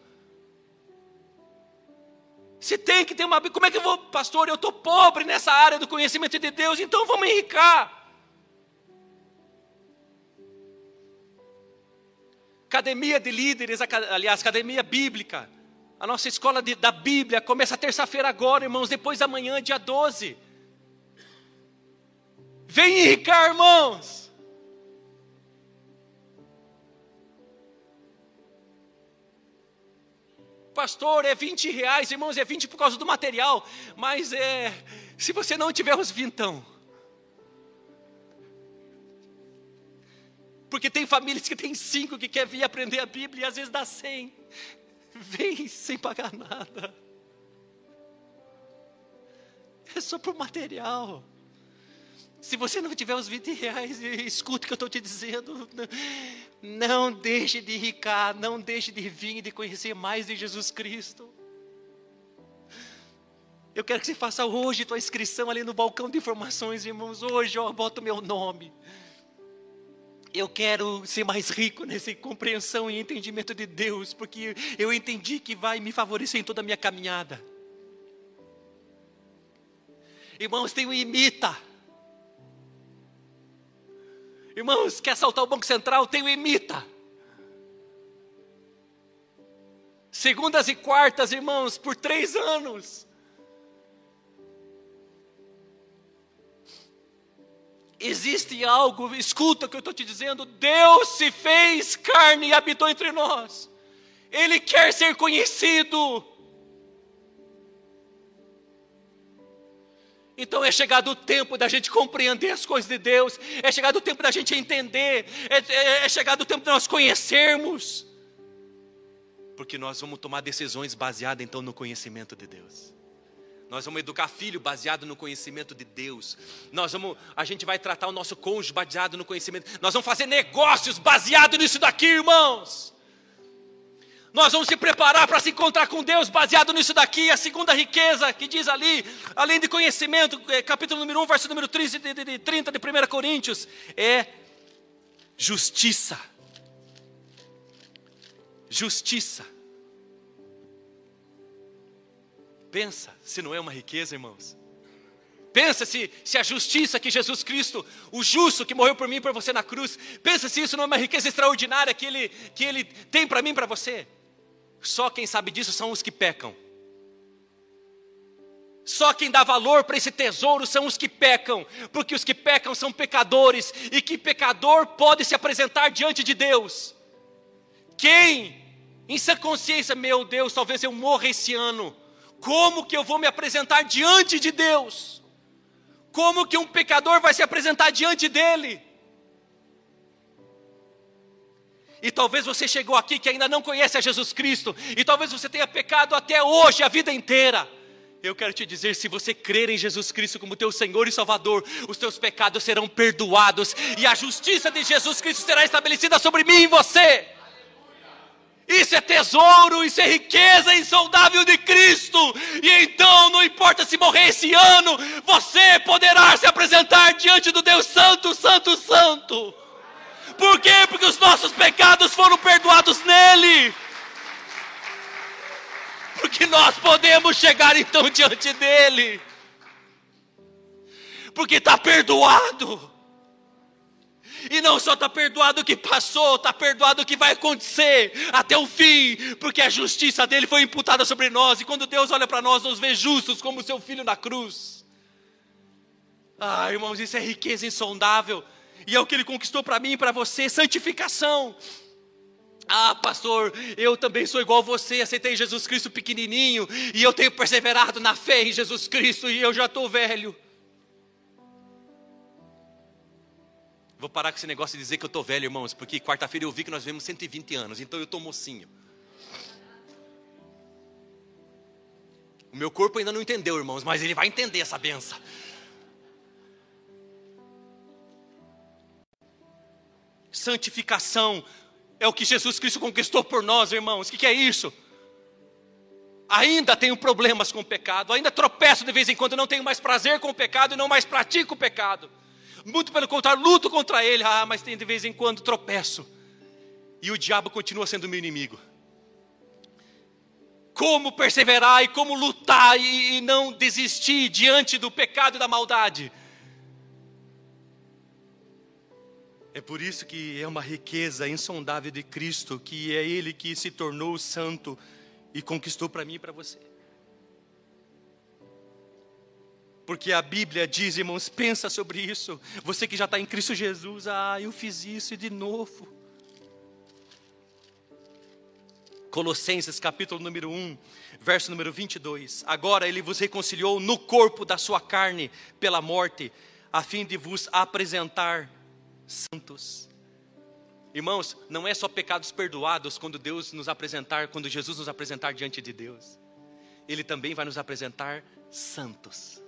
Você tem que ter uma Bíblia. Como é que eu vou, pastor? Eu estou pobre nessa área do conhecimento de Deus, então vamos enricar. Academia de líderes, aliás, academia bíblica. A nossa escola de, da Bíblia começa terça-feira agora, irmãos, depois da manhã, dia 12. Vem enricar, irmãos. Pastor, é 20 reais, irmãos, é 20 por causa do material, mas é, se você não tiver os vintão. Porque tem famílias que tem cinco que quer vir aprender a Bíblia e às vezes dá cem. Vem sem pagar nada. É só por material. Se você não tiver os 20 reais, escuta o que eu estou te dizendo. Não deixe de ricar, não deixe de vir e de conhecer mais de Jesus Cristo. Eu quero que você faça hoje tua inscrição ali no balcão de informações, irmãos. Hoje, ó, bota o meu nome. Eu quero ser mais rico nessa compreensão e entendimento de Deus, porque eu entendi que vai me favorecer em toda a minha caminhada. Irmãos, tem o imita. Irmãos, quer assaltar o Banco Central? Tem o imita. Segundas e quartas, irmãos, por três anos. Existe algo, escuta o que eu estou te dizendo: Deus se fez carne e habitou entre nós. Ele quer ser conhecido. Então é chegado o tempo da gente compreender as coisas de Deus, é chegado o tempo da gente entender, é, é, é chegado o tempo de nós conhecermos, porque nós vamos tomar decisões baseadas então no conhecimento de Deus. Nós vamos educar filho baseado no conhecimento de Deus. Nós vamos, a gente vai tratar o nosso cônjuge baseado no conhecimento. Nós vamos fazer negócios baseado nisso daqui, irmãos. Nós vamos se preparar para se encontrar com Deus baseado nisso daqui. A segunda riqueza que diz ali, além de conhecimento, é, capítulo número 1, verso número 30 de, de, de 30 de 1 Coríntios, é justiça. Justiça. Pensa se não é uma riqueza, irmãos. Pensa se, se a justiça que Jesus Cristo, o justo que morreu por mim e por você na cruz, pensa se isso não é uma riqueza extraordinária que Ele, que ele tem para mim e para você. Só quem sabe disso são os que pecam. Só quem dá valor para esse tesouro são os que pecam, porque os que pecam são pecadores, e que pecador pode se apresentar diante de Deus? Quem, em sua consciência, meu Deus, talvez eu morra esse ano, como que eu vou me apresentar diante de Deus? Como que um pecador vai se apresentar diante dele? E talvez você chegou aqui que ainda não conhece a Jesus Cristo, e talvez você tenha pecado até hoje, a vida inteira. Eu quero te dizer, se você crer em Jesus Cristo como teu Senhor e Salvador, os teus pecados serão perdoados e a justiça de Jesus Cristo será estabelecida sobre mim e você. Isso é tesouro, isso é riqueza insondável de Cristo. E então, não importa se morrer esse ano, você poderá se apresentar diante do Deus Santo, Santo, Santo. Por quê? Porque os nossos pecados foram perdoados nele. Porque nós podemos chegar então diante dele. Porque está perdoado. E não só está perdoado o que passou, está perdoado o que vai acontecer até o fim, porque a justiça dele foi imputada sobre nós. E quando Deus olha para nós, nos vê justos como seu filho na cruz. Ah, irmãos, isso é riqueza insondável e é o que ele conquistou para mim e para você santificação. Ah, pastor, eu também sou igual a você, aceitei Jesus Cristo pequenininho, e eu tenho perseverado na fé em Jesus Cristo, e eu já estou velho. Vou parar com esse negócio de dizer que eu estou velho, irmãos, porque quarta-feira eu vi que nós vemos 120 anos, então eu estou mocinho. O meu corpo ainda não entendeu, irmãos, mas ele vai entender essa benção. Santificação é o que Jesus Cristo conquistou por nós, irmãos. O que, que é isso? Ainda tenho problemas com o pecado, ainda tropeço de vez em quando, não tenho mais prazer com o pecado e não mais pratico o pecado. Muito pelo contrário, luto contra ele, ah, mas tem de vez em quando tropeço. E o diabo continua sendo meu inimigo como perseverar e como lutar e, e não desistir diante do pecado e da maldade. É por isso que é uma riqueza insondável de Cristo, que é Ele que se tornou santo e conquistou para mim e para você. Porque a Bíblia diz, irmãos, pensa sobre isso. Você que já está em Cristo Jesus, ah, eu fiz isso de novo. Colossenses capítulo número 1, verso número 22. Agora ele vos reconciliou no corpo da sua carne pela morte, a fim de vos apresentar santos. Irmãos, não é só pecados perdoados quando Deus nos apresentar, quando Jesus nos apresentar diante de Deus. Ele também vai nos apresentar santos,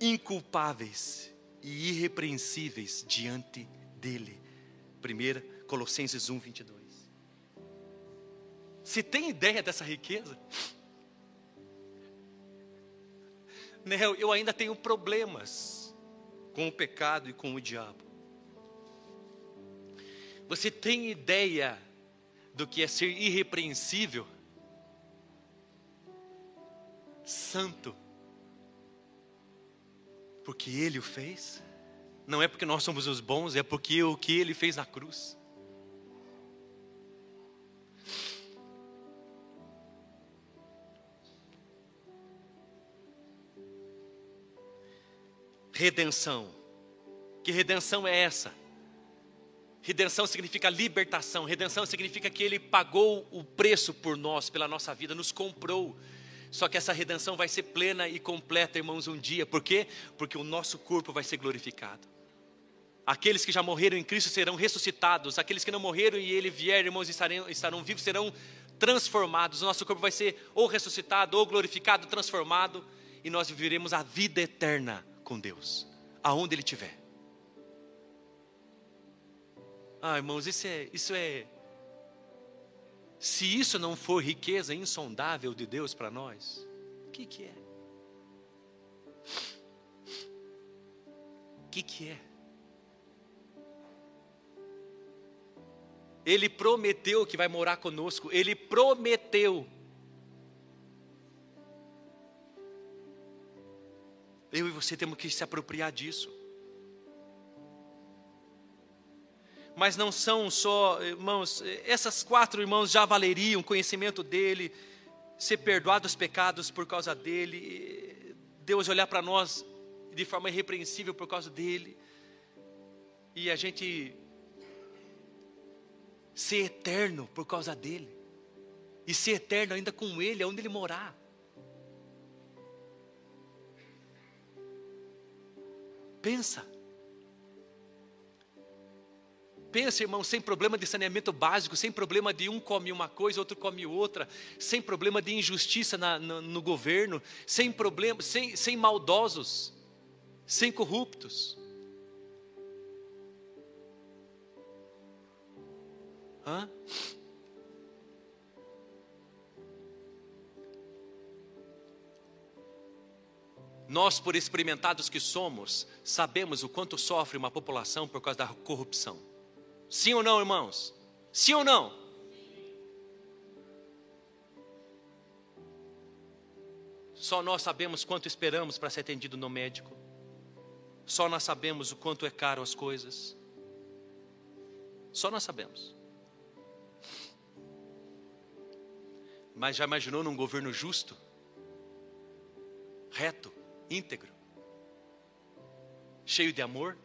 inculpáveis e irrepreensíveis diante dele. 1 Colossenses 1, 22. Você tem ideia dessa riqueza? Né, eu ainda tenho problemas com o pecado e com o diabo. Você tem ideia do que é ser irrepreensível? Santo. Porque Ele o fez? Não é porque nós somos os bons, é porque o que Ele fez na cruz. redenção. Que redenção é essa? Redenção significa libertação, redenção significa que Ele pagou o preço por nós, pela nossa vida, nos comprou. Só que essa redenção vai ser plena e completa, irmãos, um dia. Por quê? Porque o nosso corpo vai ser glorificado. Aqueles que já morreram em Cristo serão ressuscitados, aqueles que não morreram e Ele vier, irmãos, estarão, estarão vivos, serão transformados. O nosso corpo vai ser ou ressuscitado, ou glorificado, transformado, e nós viveremos a vida eterna com Deus, aonde Ele estiver. Ah, irmãos, isso é, isso é. Se isso não for riqueza insondável de Deus para nós, o que, que é? O que, que é? Ele prometeu que vai morar conosco, ele prometeu. Eu e você temos que se apropriar disso. Mas não são só, irmãos, essas quatro irmãos já valeriam conhecimento dele, ser perdoado os pecados por causa dele, Deus olhar para nós de forma irrepreensível por causa dele, e a gente ser eterno por causa dele, e ser eterno ainda com ele, onde ele morar. Pensa. Pensa, irmão, sem problema de saneamento básico, sem problema de um come uma coisa, outro come outra, sem problema de injustiça na, no, no governo, sem problema, sem, sem maldosos, sem corruptos. Hã? Nós, por experimentados que somos, sabemos o quanto sofre uma população por causa da corrupção. Sim ou não, irmãos? Sim ou não? Só nós sabemos quanto esperamos para ser atendido no médico. Só nós sabemos o quanto é caro as coisas. Só nós sabemos. Mas já imaginou num governo justo? Reto? íntegro, cheio de amor.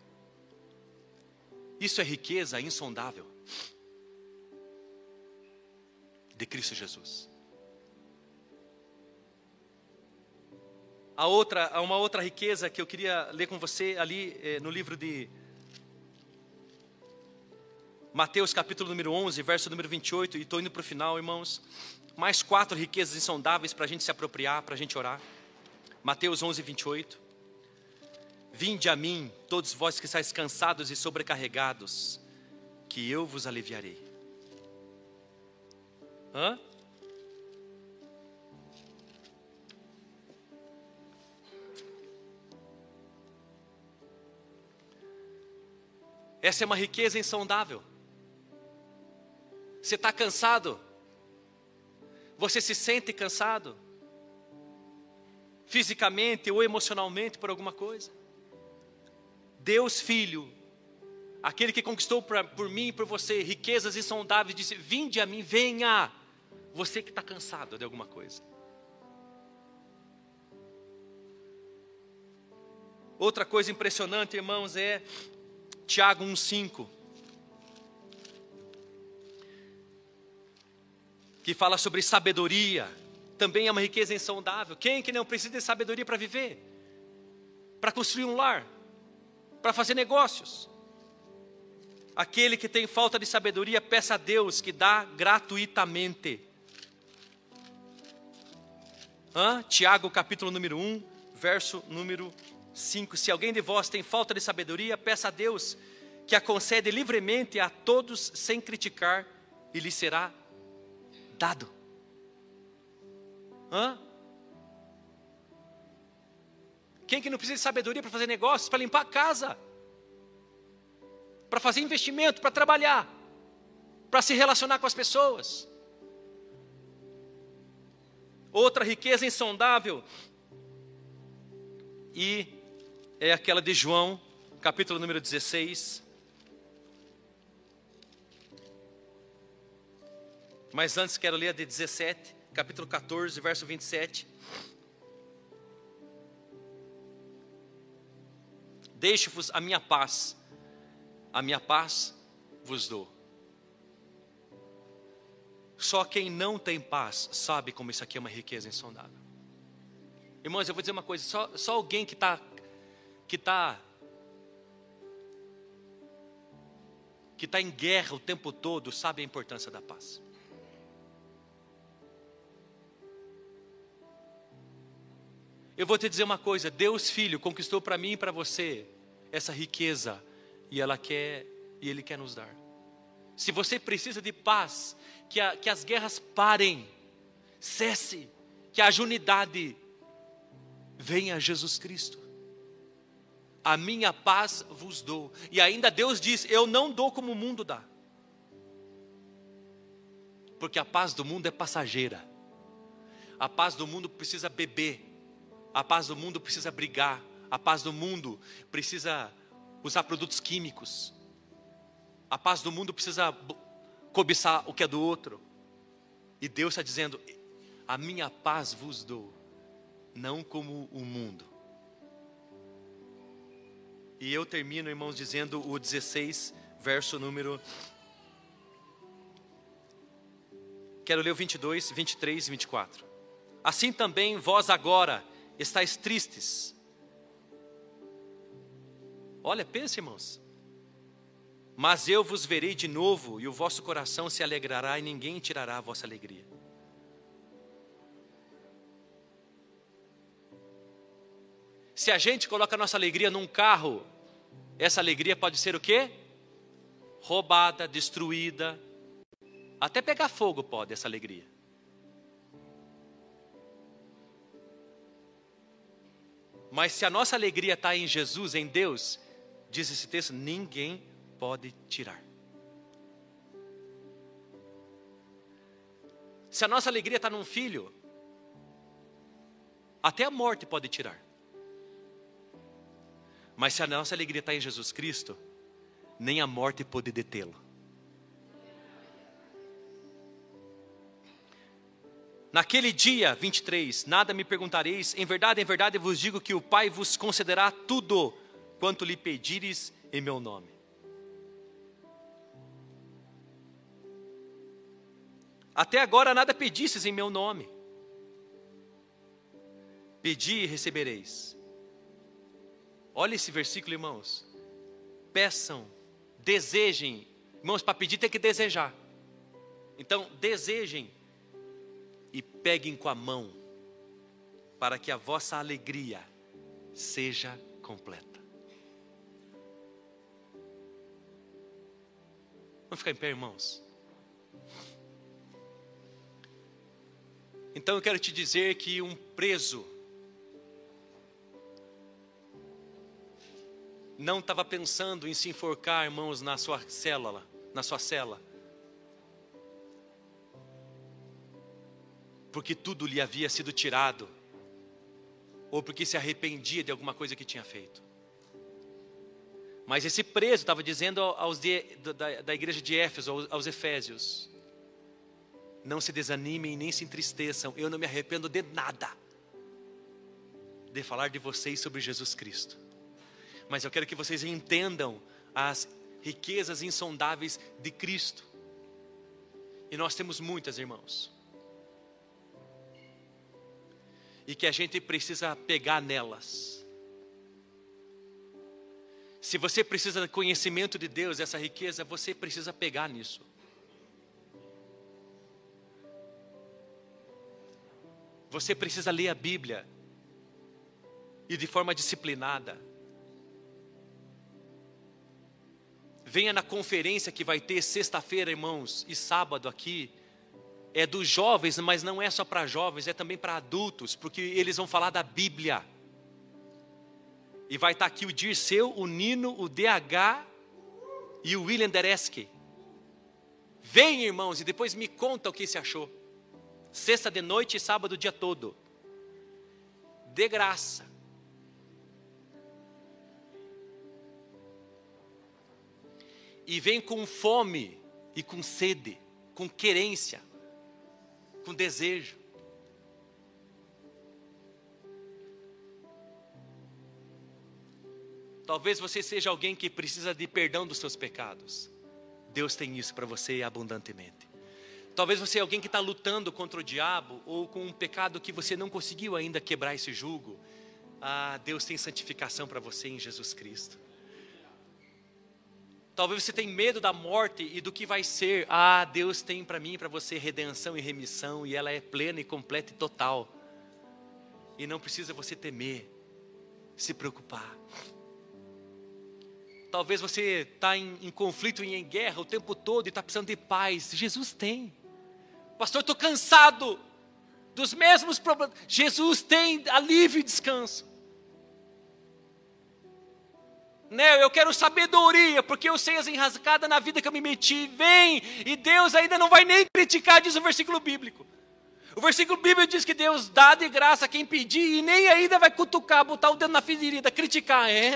Isso é riqueza insondável de Cristo Jesus. A outra, há uma outra riqueza que eu queria ler com você ali eh, no livro de Mateus capítulo número 11, verso número 28, e estou indo para o final, irmãos. Mais quatro riquezas insondáveis para a gente se apropriar, para a gente orar. Mateus 11, 28. Vinde a mim, todos vós que estáis cansados e sobrecarregados, que eu vos aliviarei. Hã? Essa é uma riqueza insondável. Você está cansado? Você se sente cansado? Fisicamente ou emocionalmente por alguma coisa? Deus Filho, aquele que conquistou pra, por mim e por você riquezas insondáveis, disse: Vinde a mim, venha. Você que está cansado de alguma coisa. Outra coisa impressionante, irmãos, é Tiago 1,5. Que fala sobre sabedoria. Também é uma riqueza insondável. Quem que não precisa de sabedoria para viver? Para construir um lar? Para fazer negócios? Aquele que tem falta de sabedoria, peça a Deus que dá gratuitamente. Hã? Tiago capítulo número 1, verso número 5: Se alguém de vós tem falta de sabedoria, peça a Deus que a concede livremente a todos sem criticar e lhe será dado. Hã? Quem que não precisa de sabedoria para fazer negócios, para limpar a casa, para fazer investimento, para trabalhar, para se relacionar com as pessoas? Outra riqueza insondável e é aquela de João, capítulo número 16. Mas antes quero ler a de 17, capítulo 14, verso 27. Deixo-vos a minha paz, a minha paz vos dou. Só quem não tem paz sabe como isso aqui é uma riqueza insondável. Irmãos, eu vou dizer uma coisa: só, só alguém que está que está que está em guerra o tempo todo sabe a importância da paz. Eu vou te dizer uma coisa: Deus Filho conquistou para mim e para você essa riqueza e ela quer e Ele quer nos dar. Se você precisa de paz, que, a, que as guerras parem, cesse, que haja unidade, venha Jesus Cristo a minha paz vos dou. E ainda Deus diz: Eu não dou como o mundo dá. Porque a paz do mundo é passageira. A paz do mundo precisa beber. A paz do mundo precisa brigar. A paz do mundo precisa usar produtos químicos. A paz do mundo precisa cobiçar o que é do outro. E Deus está dizendo: A minha paz vos dou, não como o mundo. E eu termino, irmãos, dizendo o 16, verso número. Quero ler o 22, 23 e 24. Assim também vós agora estáis tristes. Olha, pense, irmãos. Mas eu vos verei de novo, e o vosso coração se alegrará, e ninguém tirará a vossa alegria. Se a gente coloca a nossa alegria num carro essa alegria pode ser o quê? Roubada, destruída, até pegar fogo pode essa alegria. Mas se a nossa alegria está em Jesus, em Deus, diz esse texto, ninguém pode tirar. Se a nossa alegria está num filho, até a morte pode tirar. Mas se a nossa alegria está em Jesus Cristo, nem a morte pode detê-lo. Naquele dia 23, nada me perguntareis, em verdade, em verdade vos digo que o Pai vos concederá tudo quanto lhe pedires em meu nome. Até agora nada pedistes em meu nome. Pedi e recebereis Olha esse versículo, irmãos. Peçam, desejem Irmãos, para pedir tem que desejar. Então, desejem e peguem com a mão, para que a vossa alegria seja completa. Vamos ficar em pé, irmãos? Então eu quero te dizer que um preso não estava pensando em se enforcar, irmãos, na sua célula, na sua cela. Porque tudo lhe havia sido tirado, ou porque se arrependia de alguma coisa que tinha feito. Mas esse preso estava dizendo aos de, da, da igreja de Éfeso, aos, aos Efésios: não se desanimem nem se entristeçam, eu não me arrependo de nada de falar de vocês sobre Jesus Cristo. Mas eu quero que vocês entendam as riquezas insondáveis de Cristo. E nós temos muitas, irmãos. E que a gente precisa pegar nelas. Se você precisa de conhecimento de Deus, essa riqueza, você precisa pegar nisso. Você precisa ler a Bíblia e de forma disciplinada. Venha na conferência que vai ter sexta-feira, irmãos, e sábado aqui. É dos jovens, mas não é só para jovens, é também para adultos, porque eles vão falar da Bíblia. E vai estar tá aqui o Dirceu, o Nino, o DH e o William Dereski. Venha, irmãos, e depois me conta o que você achou sexta de noite e sábado o dia todo. De graça. E vem com fome e com sede, com querência, com desejo. Talvez você seja alguém que precisa de perdão dos seus pecados. Deus tem isso para você abundantemente. Talvez você é alguém que está lutando contra o diabo ou com um pecado que você não conseguiu ainda quebrar esse jugo. Ah, Deus tem santificação para você em Jesus Cristo. Talvez você tenha medo da morte e do que vai ser. Ah, Deus tem para mim e para você redenção e remissão e ela é plena e completa e total. E não precisa você temer, se preocupar. Talvez você está em, em conflito e em guerra o tempo todo e está precisando de paz. Jesus tem. Pastor, estou cansado dos mesmos problemas. Jesus tem alívio e descanso. Né, eu quero sabedoria, porque eu sei as enrascadas na vida que eu me meti. Vem, e Deus ainda não vai nem criticar, diz o versículo bíblico. O versículo bíblico diz que Deus dá de graça quem pedir, e nem ainda vai cutucar, botar o dedo na ferida, criticar. É,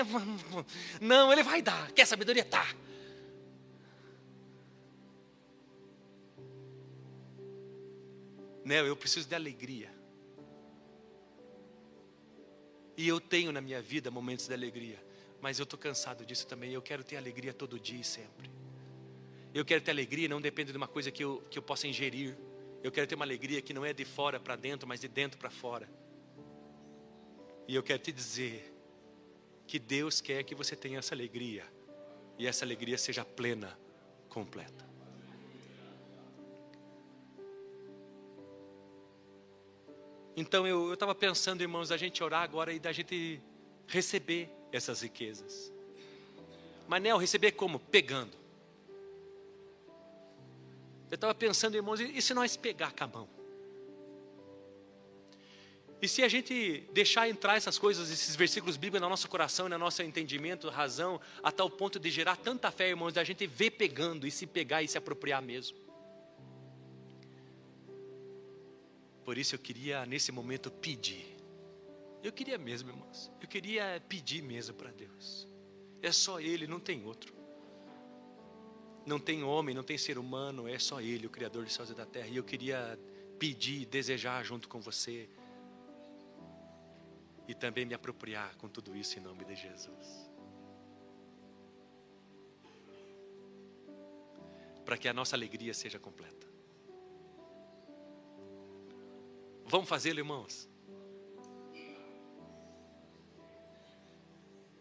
não, ele vai dar. Quer sabedoria? Tá. Nel, eu preciso de alegria. E eu tenho na minha vida momentos de alegria, mas eu estou cansado disso também. Eu quero ter alegria todo dia e sempre. Eu quero ter alegria, não depende de uma coisa que eu, que eu possa ingerir. Eu quero ter uma alegria que não é de fora para dentro, mas de dentro para fora. E eu quero te dizer que Deus quer que você tenha essa alegria, e essa alegria seja plena, completa. Então eu estava pensando, irmãos, a gente orar agora e da gente receber essas riquezas. Mas Nel, receber como? Pegando. Eu estava pensando, irmãos, e se nós pegar com a mão? E se a gente deixar entrar essas coisas, esses versículos bíblicos no nosso coração no nosso entendimento, razão, a tal ponto de gerar tanta fé, irmãos, da gente ver pegando e se pegar e se apropriar mesmo. Por isso eu queria, nesse momento, pedir. Eu queria mesmo, irmãos. Eu queria pedir mesmo para Deus. É só Ele, não tem outro. Não tem homem, não tem ser humano, é só Ele, o Criador dos céus e da terra. E eu queria pedir, desejar junto com você. E também me apropriar com tudo isso em nome de Jesus. Para que a nossa alegria seja completa. Vamos fazê-lo, irmãos?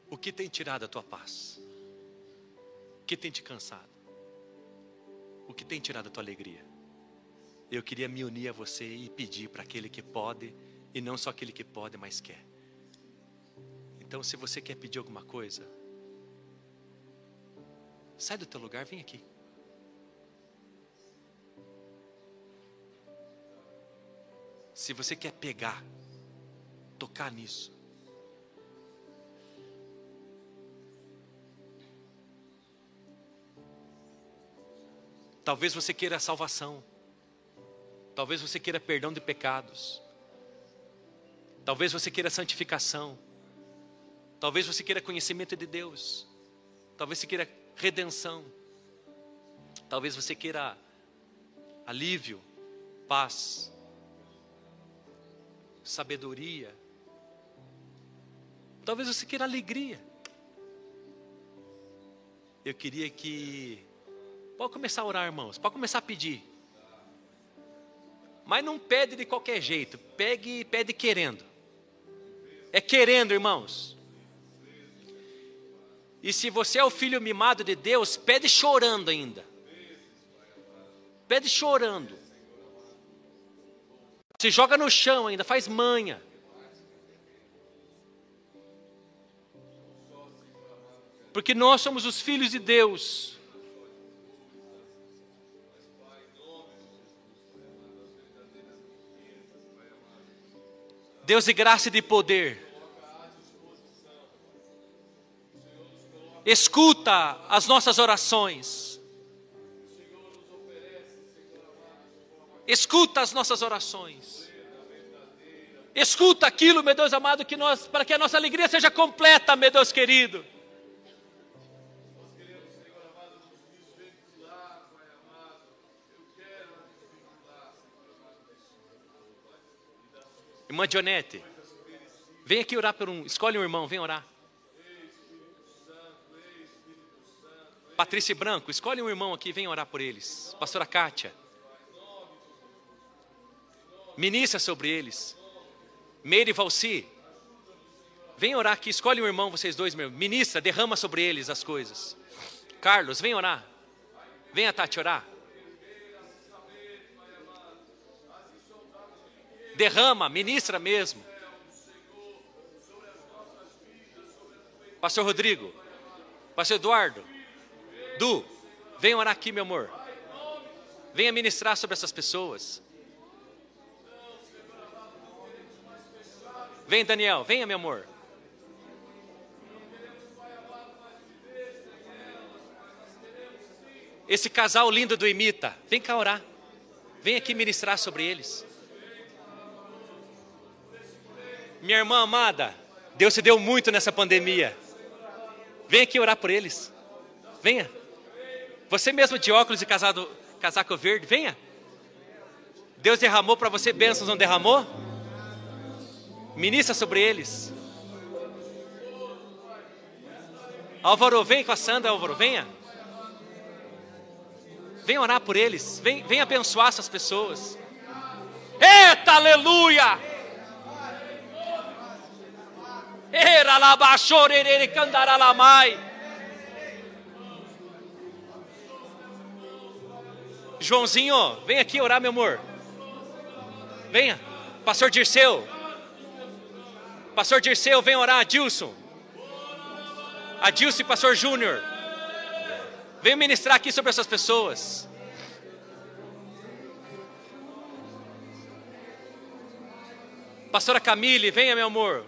O que tem tirado a tua paz? O que tem te cansado? O que tem tirado a tua alegria? Eu queria me unir a você e pedir para aquele que pode, e não só aquele que pode, mas quer. Então, se você quer pedir alguma coisa, sai do teu lugar, vem aqui. Se você quer pegar, tocar nisso, Talvez você queira salvação. Talvez você queira perdão de pecados. Talvez você queira santificação. Talvez você queira conhecimento de Deus. Talvez você queira redenção. Talvez você queira alívio, paz, sabedoria. Talvez você queira alegria. Eu queria que Pode começar a orar, irmãos. Pode começar a pedir. Mas não pede de qualquer jeito. Pegue, pede querendo. É querendo, irmãos. E se você é o filho mimado de Deus, pede chorando ainda. Pede chorando. Se joga no chão ainda, faz manha. Porque nós somos os filhos de Deus. Deus de graça e de poder. Escuta as nossas orações. Escuta as nossas orações. Escuta aquilo, meu Deus amado, que nós, para que a nossa alegria seja completa, meu Deus querido. Irmã Dionete, vem aqui orar por um. Escolhe um irmão, vem orar. Patrícia Branco, escolhe um irmão aqui, vem orar por eles. Pastora Kátia. Ministra sobre eles. Meire Valci. Vem orar aqui, escolhe um irmão, vocês dois, meu. Ministra, derrama sobre eles as coisas. Carlos, vem orar. Venha, Tati, orar. Derrama, ministra mesmo. Pastor Rodrigo, Pastor Eduardo, Du, vem orar aqui, meu amor. Venha ministrar sobre essas pessoas. Vem, Daniel, venha, meu amor. Esse casal lindo do Imita, vem cá orar. Vem aqui ministrar sobre eles. Minha irmã amada, Deus se deu muito nessa pandemia. Venha aqui orar por eles. Venha. Você mesmo de óculos e casado, casaco verde, venha. Deus derramou para você bênçãos, não derramou? Ministra sobre eles. Álvaro, vem com a Sandra, Álvaro, venha. Venha orar por eles. Vem, vem abençoar essas pessoas. Eita, aleluia! Era lá baixou, ele cantará lá mais. Joãozinho, vem aqui orar, meu amor. Venha. Pastor Dirceu. Pastor Dirceu, vem orar. Adilson. Adilson e Pastor Júnior. Vem ministrar aqui sobre essas pessoas. Pastora Camille, venha, meu amor.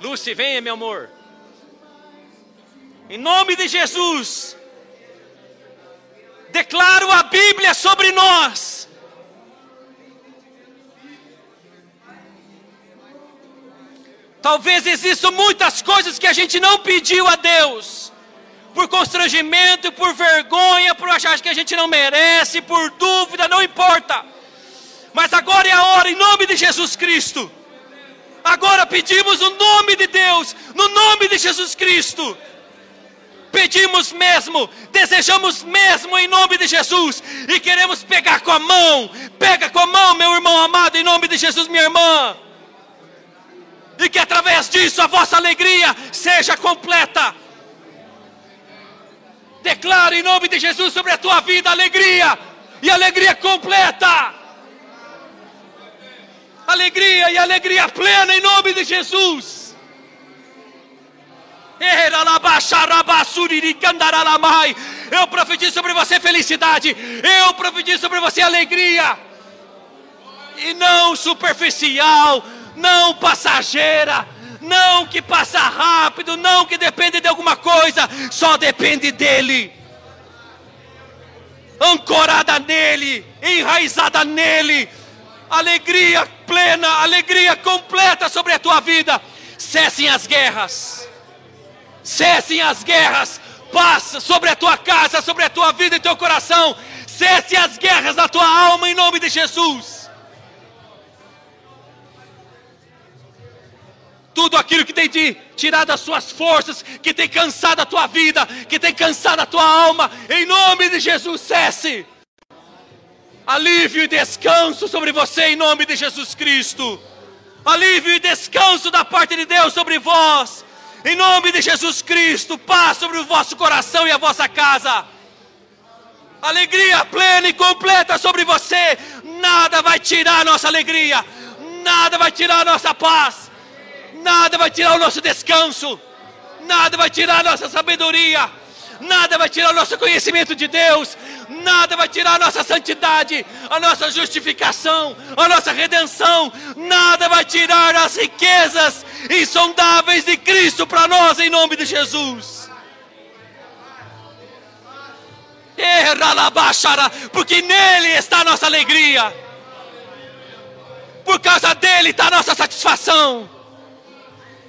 Lucy, venha, meu amor. Em nome de Jesus, declaro a Bíblia sobre nós. Talvez existam muitas coisas que a gente não pediu a Deus, por constrangimento, por vergonha, por achar que a gente não merece, por dúvida, não importa. Mas agora é a hora, em nome de Jesus Cristo Agora pedimos o nome de Deus, no nome de Jesus Cristo. Pedimos mesmo, desejamos mesmo em nome de Jesus e queremos pegar com a mão. Pega com a mão, meu irmão amado, em nome de Jesus, minha irmã. E que através disso a vossa alegria seja completa. Declara em nome de Jesus sobre a tua vida alegria e alegria completa. Alegria e alegria plena em nome de Jesus. Eu profetizo sobre você felicidade. Eu profetizo sobre você alegria. E não superficial, não passageira, não que passa rápido, não que depende de alguma coisa, só depende dele. Ancorada nele, enraizada nele, alegria plena, alegria completa sobre a tua vida. Cessem as guerras, cessem as guerras, paz sobre a tua casa, sobre a tua vida e teu coração. Cesse as guerras da tua alma em nome de Jesus. tudo aquilo que tem te tirado as suas forças, que tem cansado a tua vida, que tem cansado a tua alma, em nome de Jesus, cesse. Alívio e descanso sobre você, em nome de Jesus Cristo. Alívio e descanso da parte de Deus sobre vós, em nome de Jesus Cristo. Paz sobre o vosso coração e a vossa casa. Alegria plena e completa sobre você. Nada vai tirar a nossa alegria, nada vai tirar a nossa paz Nada vai tirar o nosso descanso, nada vai tirar a nossa sabedoria, nada vai tirar o nosso conhecimento de Deus, nada vai tirar a nossa santidade, a nossa justificação, a nossa redenção, nada vai tirar as riquezas insondáveis de Cristo para nós, em nome de Jesus. Porque nele está a nossa alegria, por causa dele está a nossa satisfação.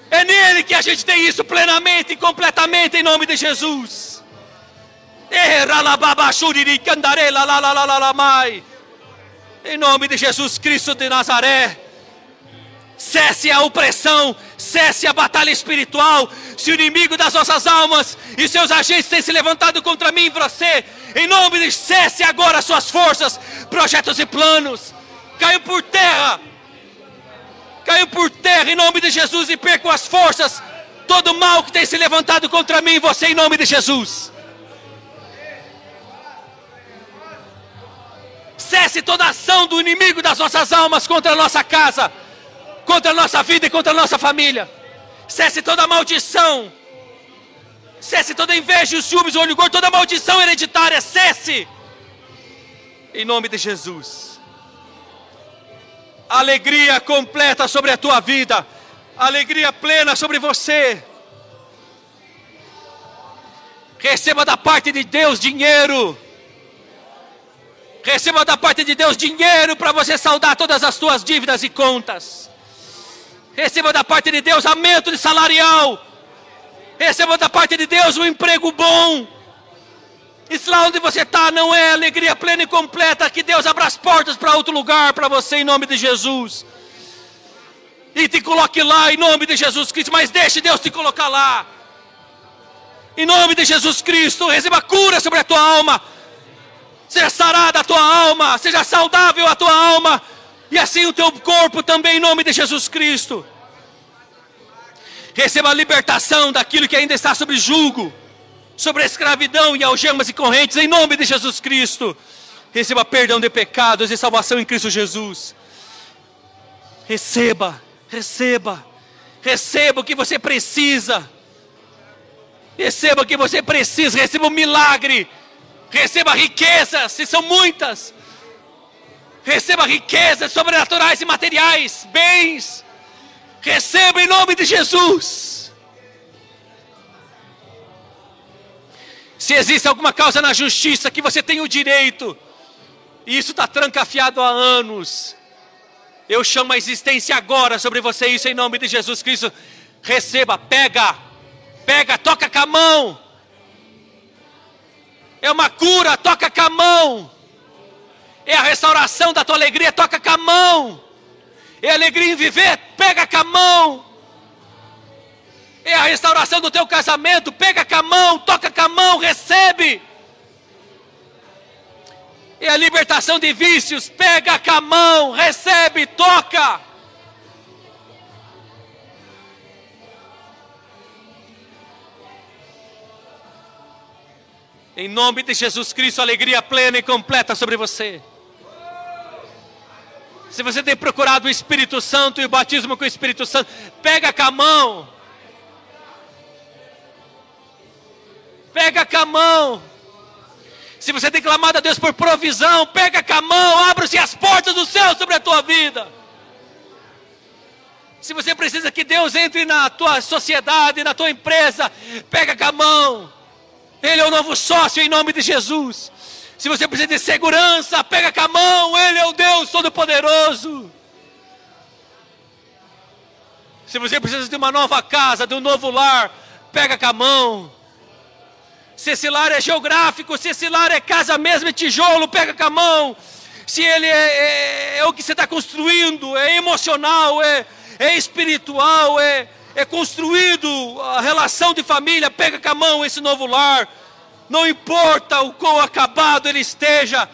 É nele que a gente tem isso plenamente e completamente em nome de Jesus. Em nome de Jesus Cristo de Nazaré. Cesse a opressão, cesse a batalha espiritual. Se o inimigo das nossas almas e seus agentes têm se levantado contra mim e você, em nome de cesse agora suas forças, projetos e planos. Caiu por terra caiu por terra em nome de Jesus e perco as forças. Todo mal que tem se levantado contra mim e você em nome de Jesus. Cesse toda ação do inimigo das nossas almas contra a nossa casa, contra a nossa vida e contra a nossa família. Cesse toda maldição. Cesse toda inveja, os ciúmes, o olho gordo, toda maldição hereditária. Cesse. Em nome de Jesus alegria completa sobre a tua vida, alegria plena sobre você. Receba da parte de Deus dinheiro. Receba da parte de Deus dinheiro para você saldar todas as tuas dívidas e contas. Receba da parte de Deus aumento de salarial. Receba da parte de Deus um emprego bom. Isso lá onde você está não é alegria plena e completa. Que Deus abra as portas para outro lugar para você em nome de Jesus. E te coloque lá em nome de Jesus Cristo. Mas deixe Deus te colocar lá. Em nome de Jesus Cristo, receba cura sobre a tua alma. Seja sarada a tua alma. Seja saudável a tua alma. E assim o teu corpo também em nome de Jesus Cristo. Receba a libertação daquilo que ainda está sob julgo sobre a escravidão e algemas e correntes, em nome de Jesus Cristo. Receba perdão de pecados e salvação em Cristo Jesus. Receba, receba, receba o que você precisa. Receba o que você precisa, receba um milagre. Receba riquezas, se são muitas. Receba riquezas sobrenaturais e materiais, bens. Receba em nome de Jesus. Se existe alguma causa na justiça que você tem o direito, e isso está trancafiado há anos, eu chamo a existência agora sobre você, isso em nome de Jesus Cristo. Receba, pega, pega, toca com a mão. É uma cura, toca com a mão. É a restauração da tua alegria, toca com a mão. É alegria em viver, pega com a mão é a restauração do teu casamento. Pega com a mão, toca com a mão, recebe. É a libertação de vícios. Pega com a mão, recebe, toca. Em nome de Jesus Cristo, alegria plena e completa sobre você. Se você tem procurado o Espírito Santo e o batismo com o Espírito Santo, pega com a mão. Pega com a mão. Se você tem clamado a Deus por provisão, pega com a mão, abra-se as portas do céu sobre a tua vida. Se você precisa que Deus entre na tua sociedade, na tua empresa, pega com a mão. Ele é o novo sócio em nome de Jesus. Se você precisa de segurança, pega com a mão. Ele é o Deus Todo-Poderoso. Se você precisa de uma nova casa, de um novo lar, pega com a mão. Se esse lar é geográfico, se esse lar é casa mesmo, é tijolo, pega com a mão. Se ele é, é, é o que você está construindo, é emocional, é, é espiritual, é, é construído a relação de família, pega com a mão esse novo lar. Não importa o quão acabado ele esteja,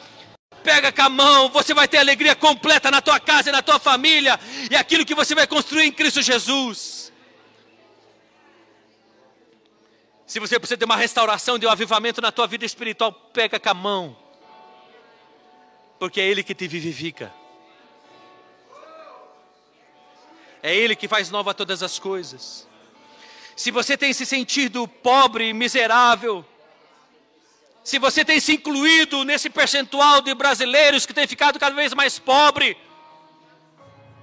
pega com a mão, você vai ter alegria completa na tua casa e na tua família, e aquilo que você vai construir em Cristo Jesus. Se você precisa de uma restauração, de um avivamento na tua vida espiritual, pega com a mão, porque é Ele que te vivifica. É Ele que faz nova todas as coisas. Se você tem se sentido pobre, miserável, se você tem se incluído nesse percentual de brasileiros que tem ficado cada vez mais pobre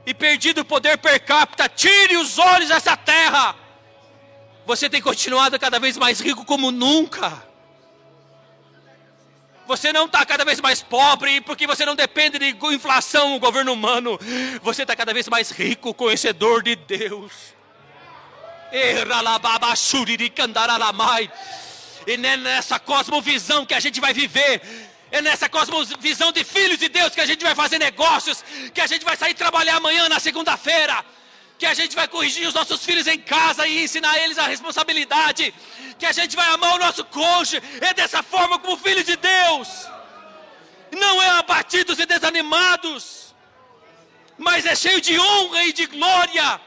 e perdido o poder per capita, tire os olhos dessa terra. Você tem continuado cada vez mais rico como nunca. Você não está cada vez mais pobre porque você não depende de inflação no governo humano. Você está cada vez mais rico, conhecedor de Deus. E nessa cosmovisão que a gente vai viver, é nessa cosmovisão de filhos de Deus que a gente vai fazer negócios, que a gente vai sair trabalhar amanhã na segunda-feira que a gente vai corrigir os nossos filhos em casa e ensinar eles a responsabilidade, que a gente vai amar o nosso cônjuge, é dessa forma como filhos de Deus, não é abatidos e desanimados, mas é cheio de honra e de glória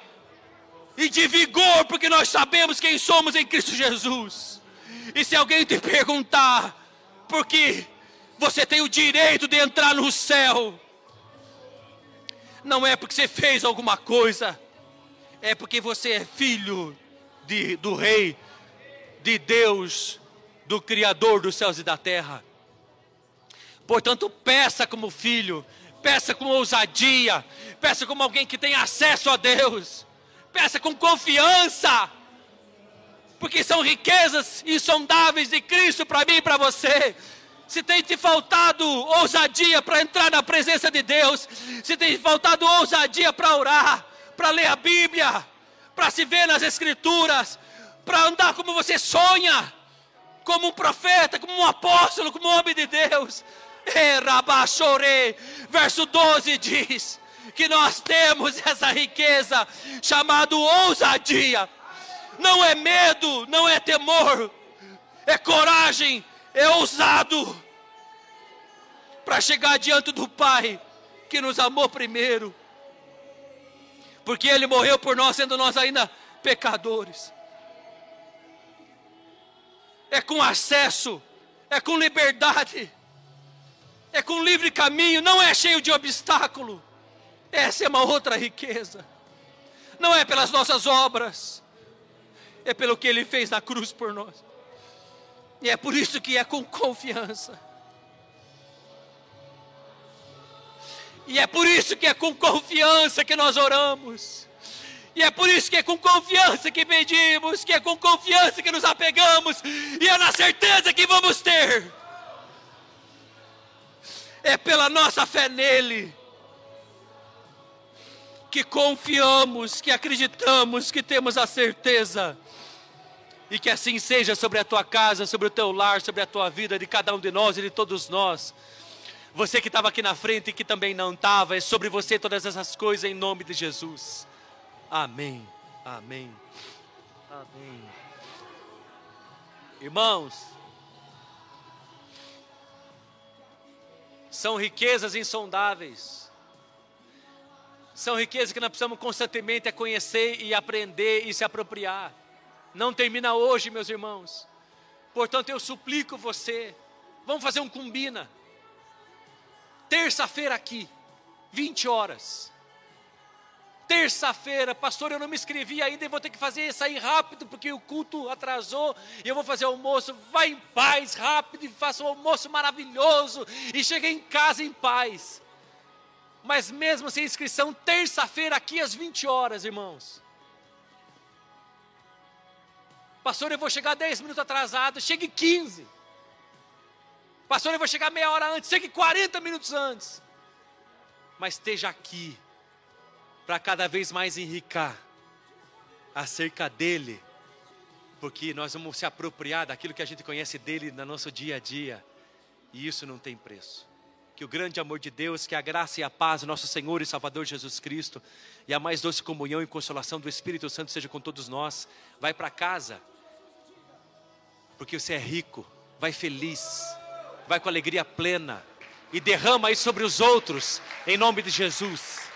e de vigor, porque nós sabemos quem somos em Cristo Jesus. E se alguém te perguntar, porque você tem o direito de entrar no céu, não é porque você fez alguma coisa, é porque você é filho de, do Rei, de Deus, do Criador dos céus e da terra. Portanto, peça como filho, peça com ousadia, peça como alguém que tem acesso a Deus, peça com confiança, porque são riquezas insondáveis de Cristo para mim e para você. Se tem te faltado ousadia para entrar na presença de Deus, se tem te faltado ousadia para orar, para ler a Bíblia, para se ver nas Escrituras, para andar como você sonha, como um profeta, como um apóstolo, como um homem de Deus. Verso 12 diz que nós temos essa riqueza chamada ousadia. Não é medo, não é temor, é coragem, é ousado para chegar diante do Pai que nos amou primeiro porque Ele morreu por nós, sendo nós ainda pecadores. É com acesso, é com liberdade, é com livre caminho, não é cheio de obstáculo. Essa é uma outra riqueza. Não é pelas nossas obras, é pelo que Ele fez na cruz por nós. E é por isso que é com confiança. E é por isso que é com confiança que nós oramos. E é por isso que é com confiança que pedimos, que é com confiança que nos apegamos, e é na certeza que vamos ter. É pela nossa fé nele que confiamos, que acreditamos, que temos a certeza. E que assim seja sobre a tua casa, sobre o teu lar, sobre a tua vida, de cada um de nós e de todos nós. Você que estava aqui na frente e que também não estava, é sobre você todas essas coisas em nome de Jesus. Amém. Amém. Amém. Irmãos, são riquezas insondáveis. São riquezas que nós precisamos constantemente conhecer e aprender e se apropriar. Não termina hoje, meus irmãos Portanto, eu suplico você, vamos fazer um combina. Terça-feira aqui, 20 horas. Terça-feira, pastor, eu não me inscrevi ainda e vou ter que fazer sair rápido porque o culto atrasou e eu vou fazer almoço. Vai em paz, rápido e faça um almoço maravilhoso e chegue em casa em paz. Mas mesmo sem inscrição, terça-feira aqui às 20 horas, irmãos. Pastor, eu vou chegar 10 minutos atrasado, chegue 15. Pastor, eu vou chegar meia hora antes, chegue 40 minutos antes. Mas esteja aqui para cada vez mais enricar acerca dele, porque nós vamos se apropriar daquilo que a gente conhece dele no nosso dia a dia, e isso não tem preço. Que o grande amor de Deus, que a graça e a paz do nosso Senhor e Salvador Jesus Cristo, e a mais doce comunhão e consolação do Espírito Santo seja com todos nós. Vai para casa, porque você é rico, vai feliz, vai com alegria plena, e derrama aí sobre os outros, em nome de Jesus.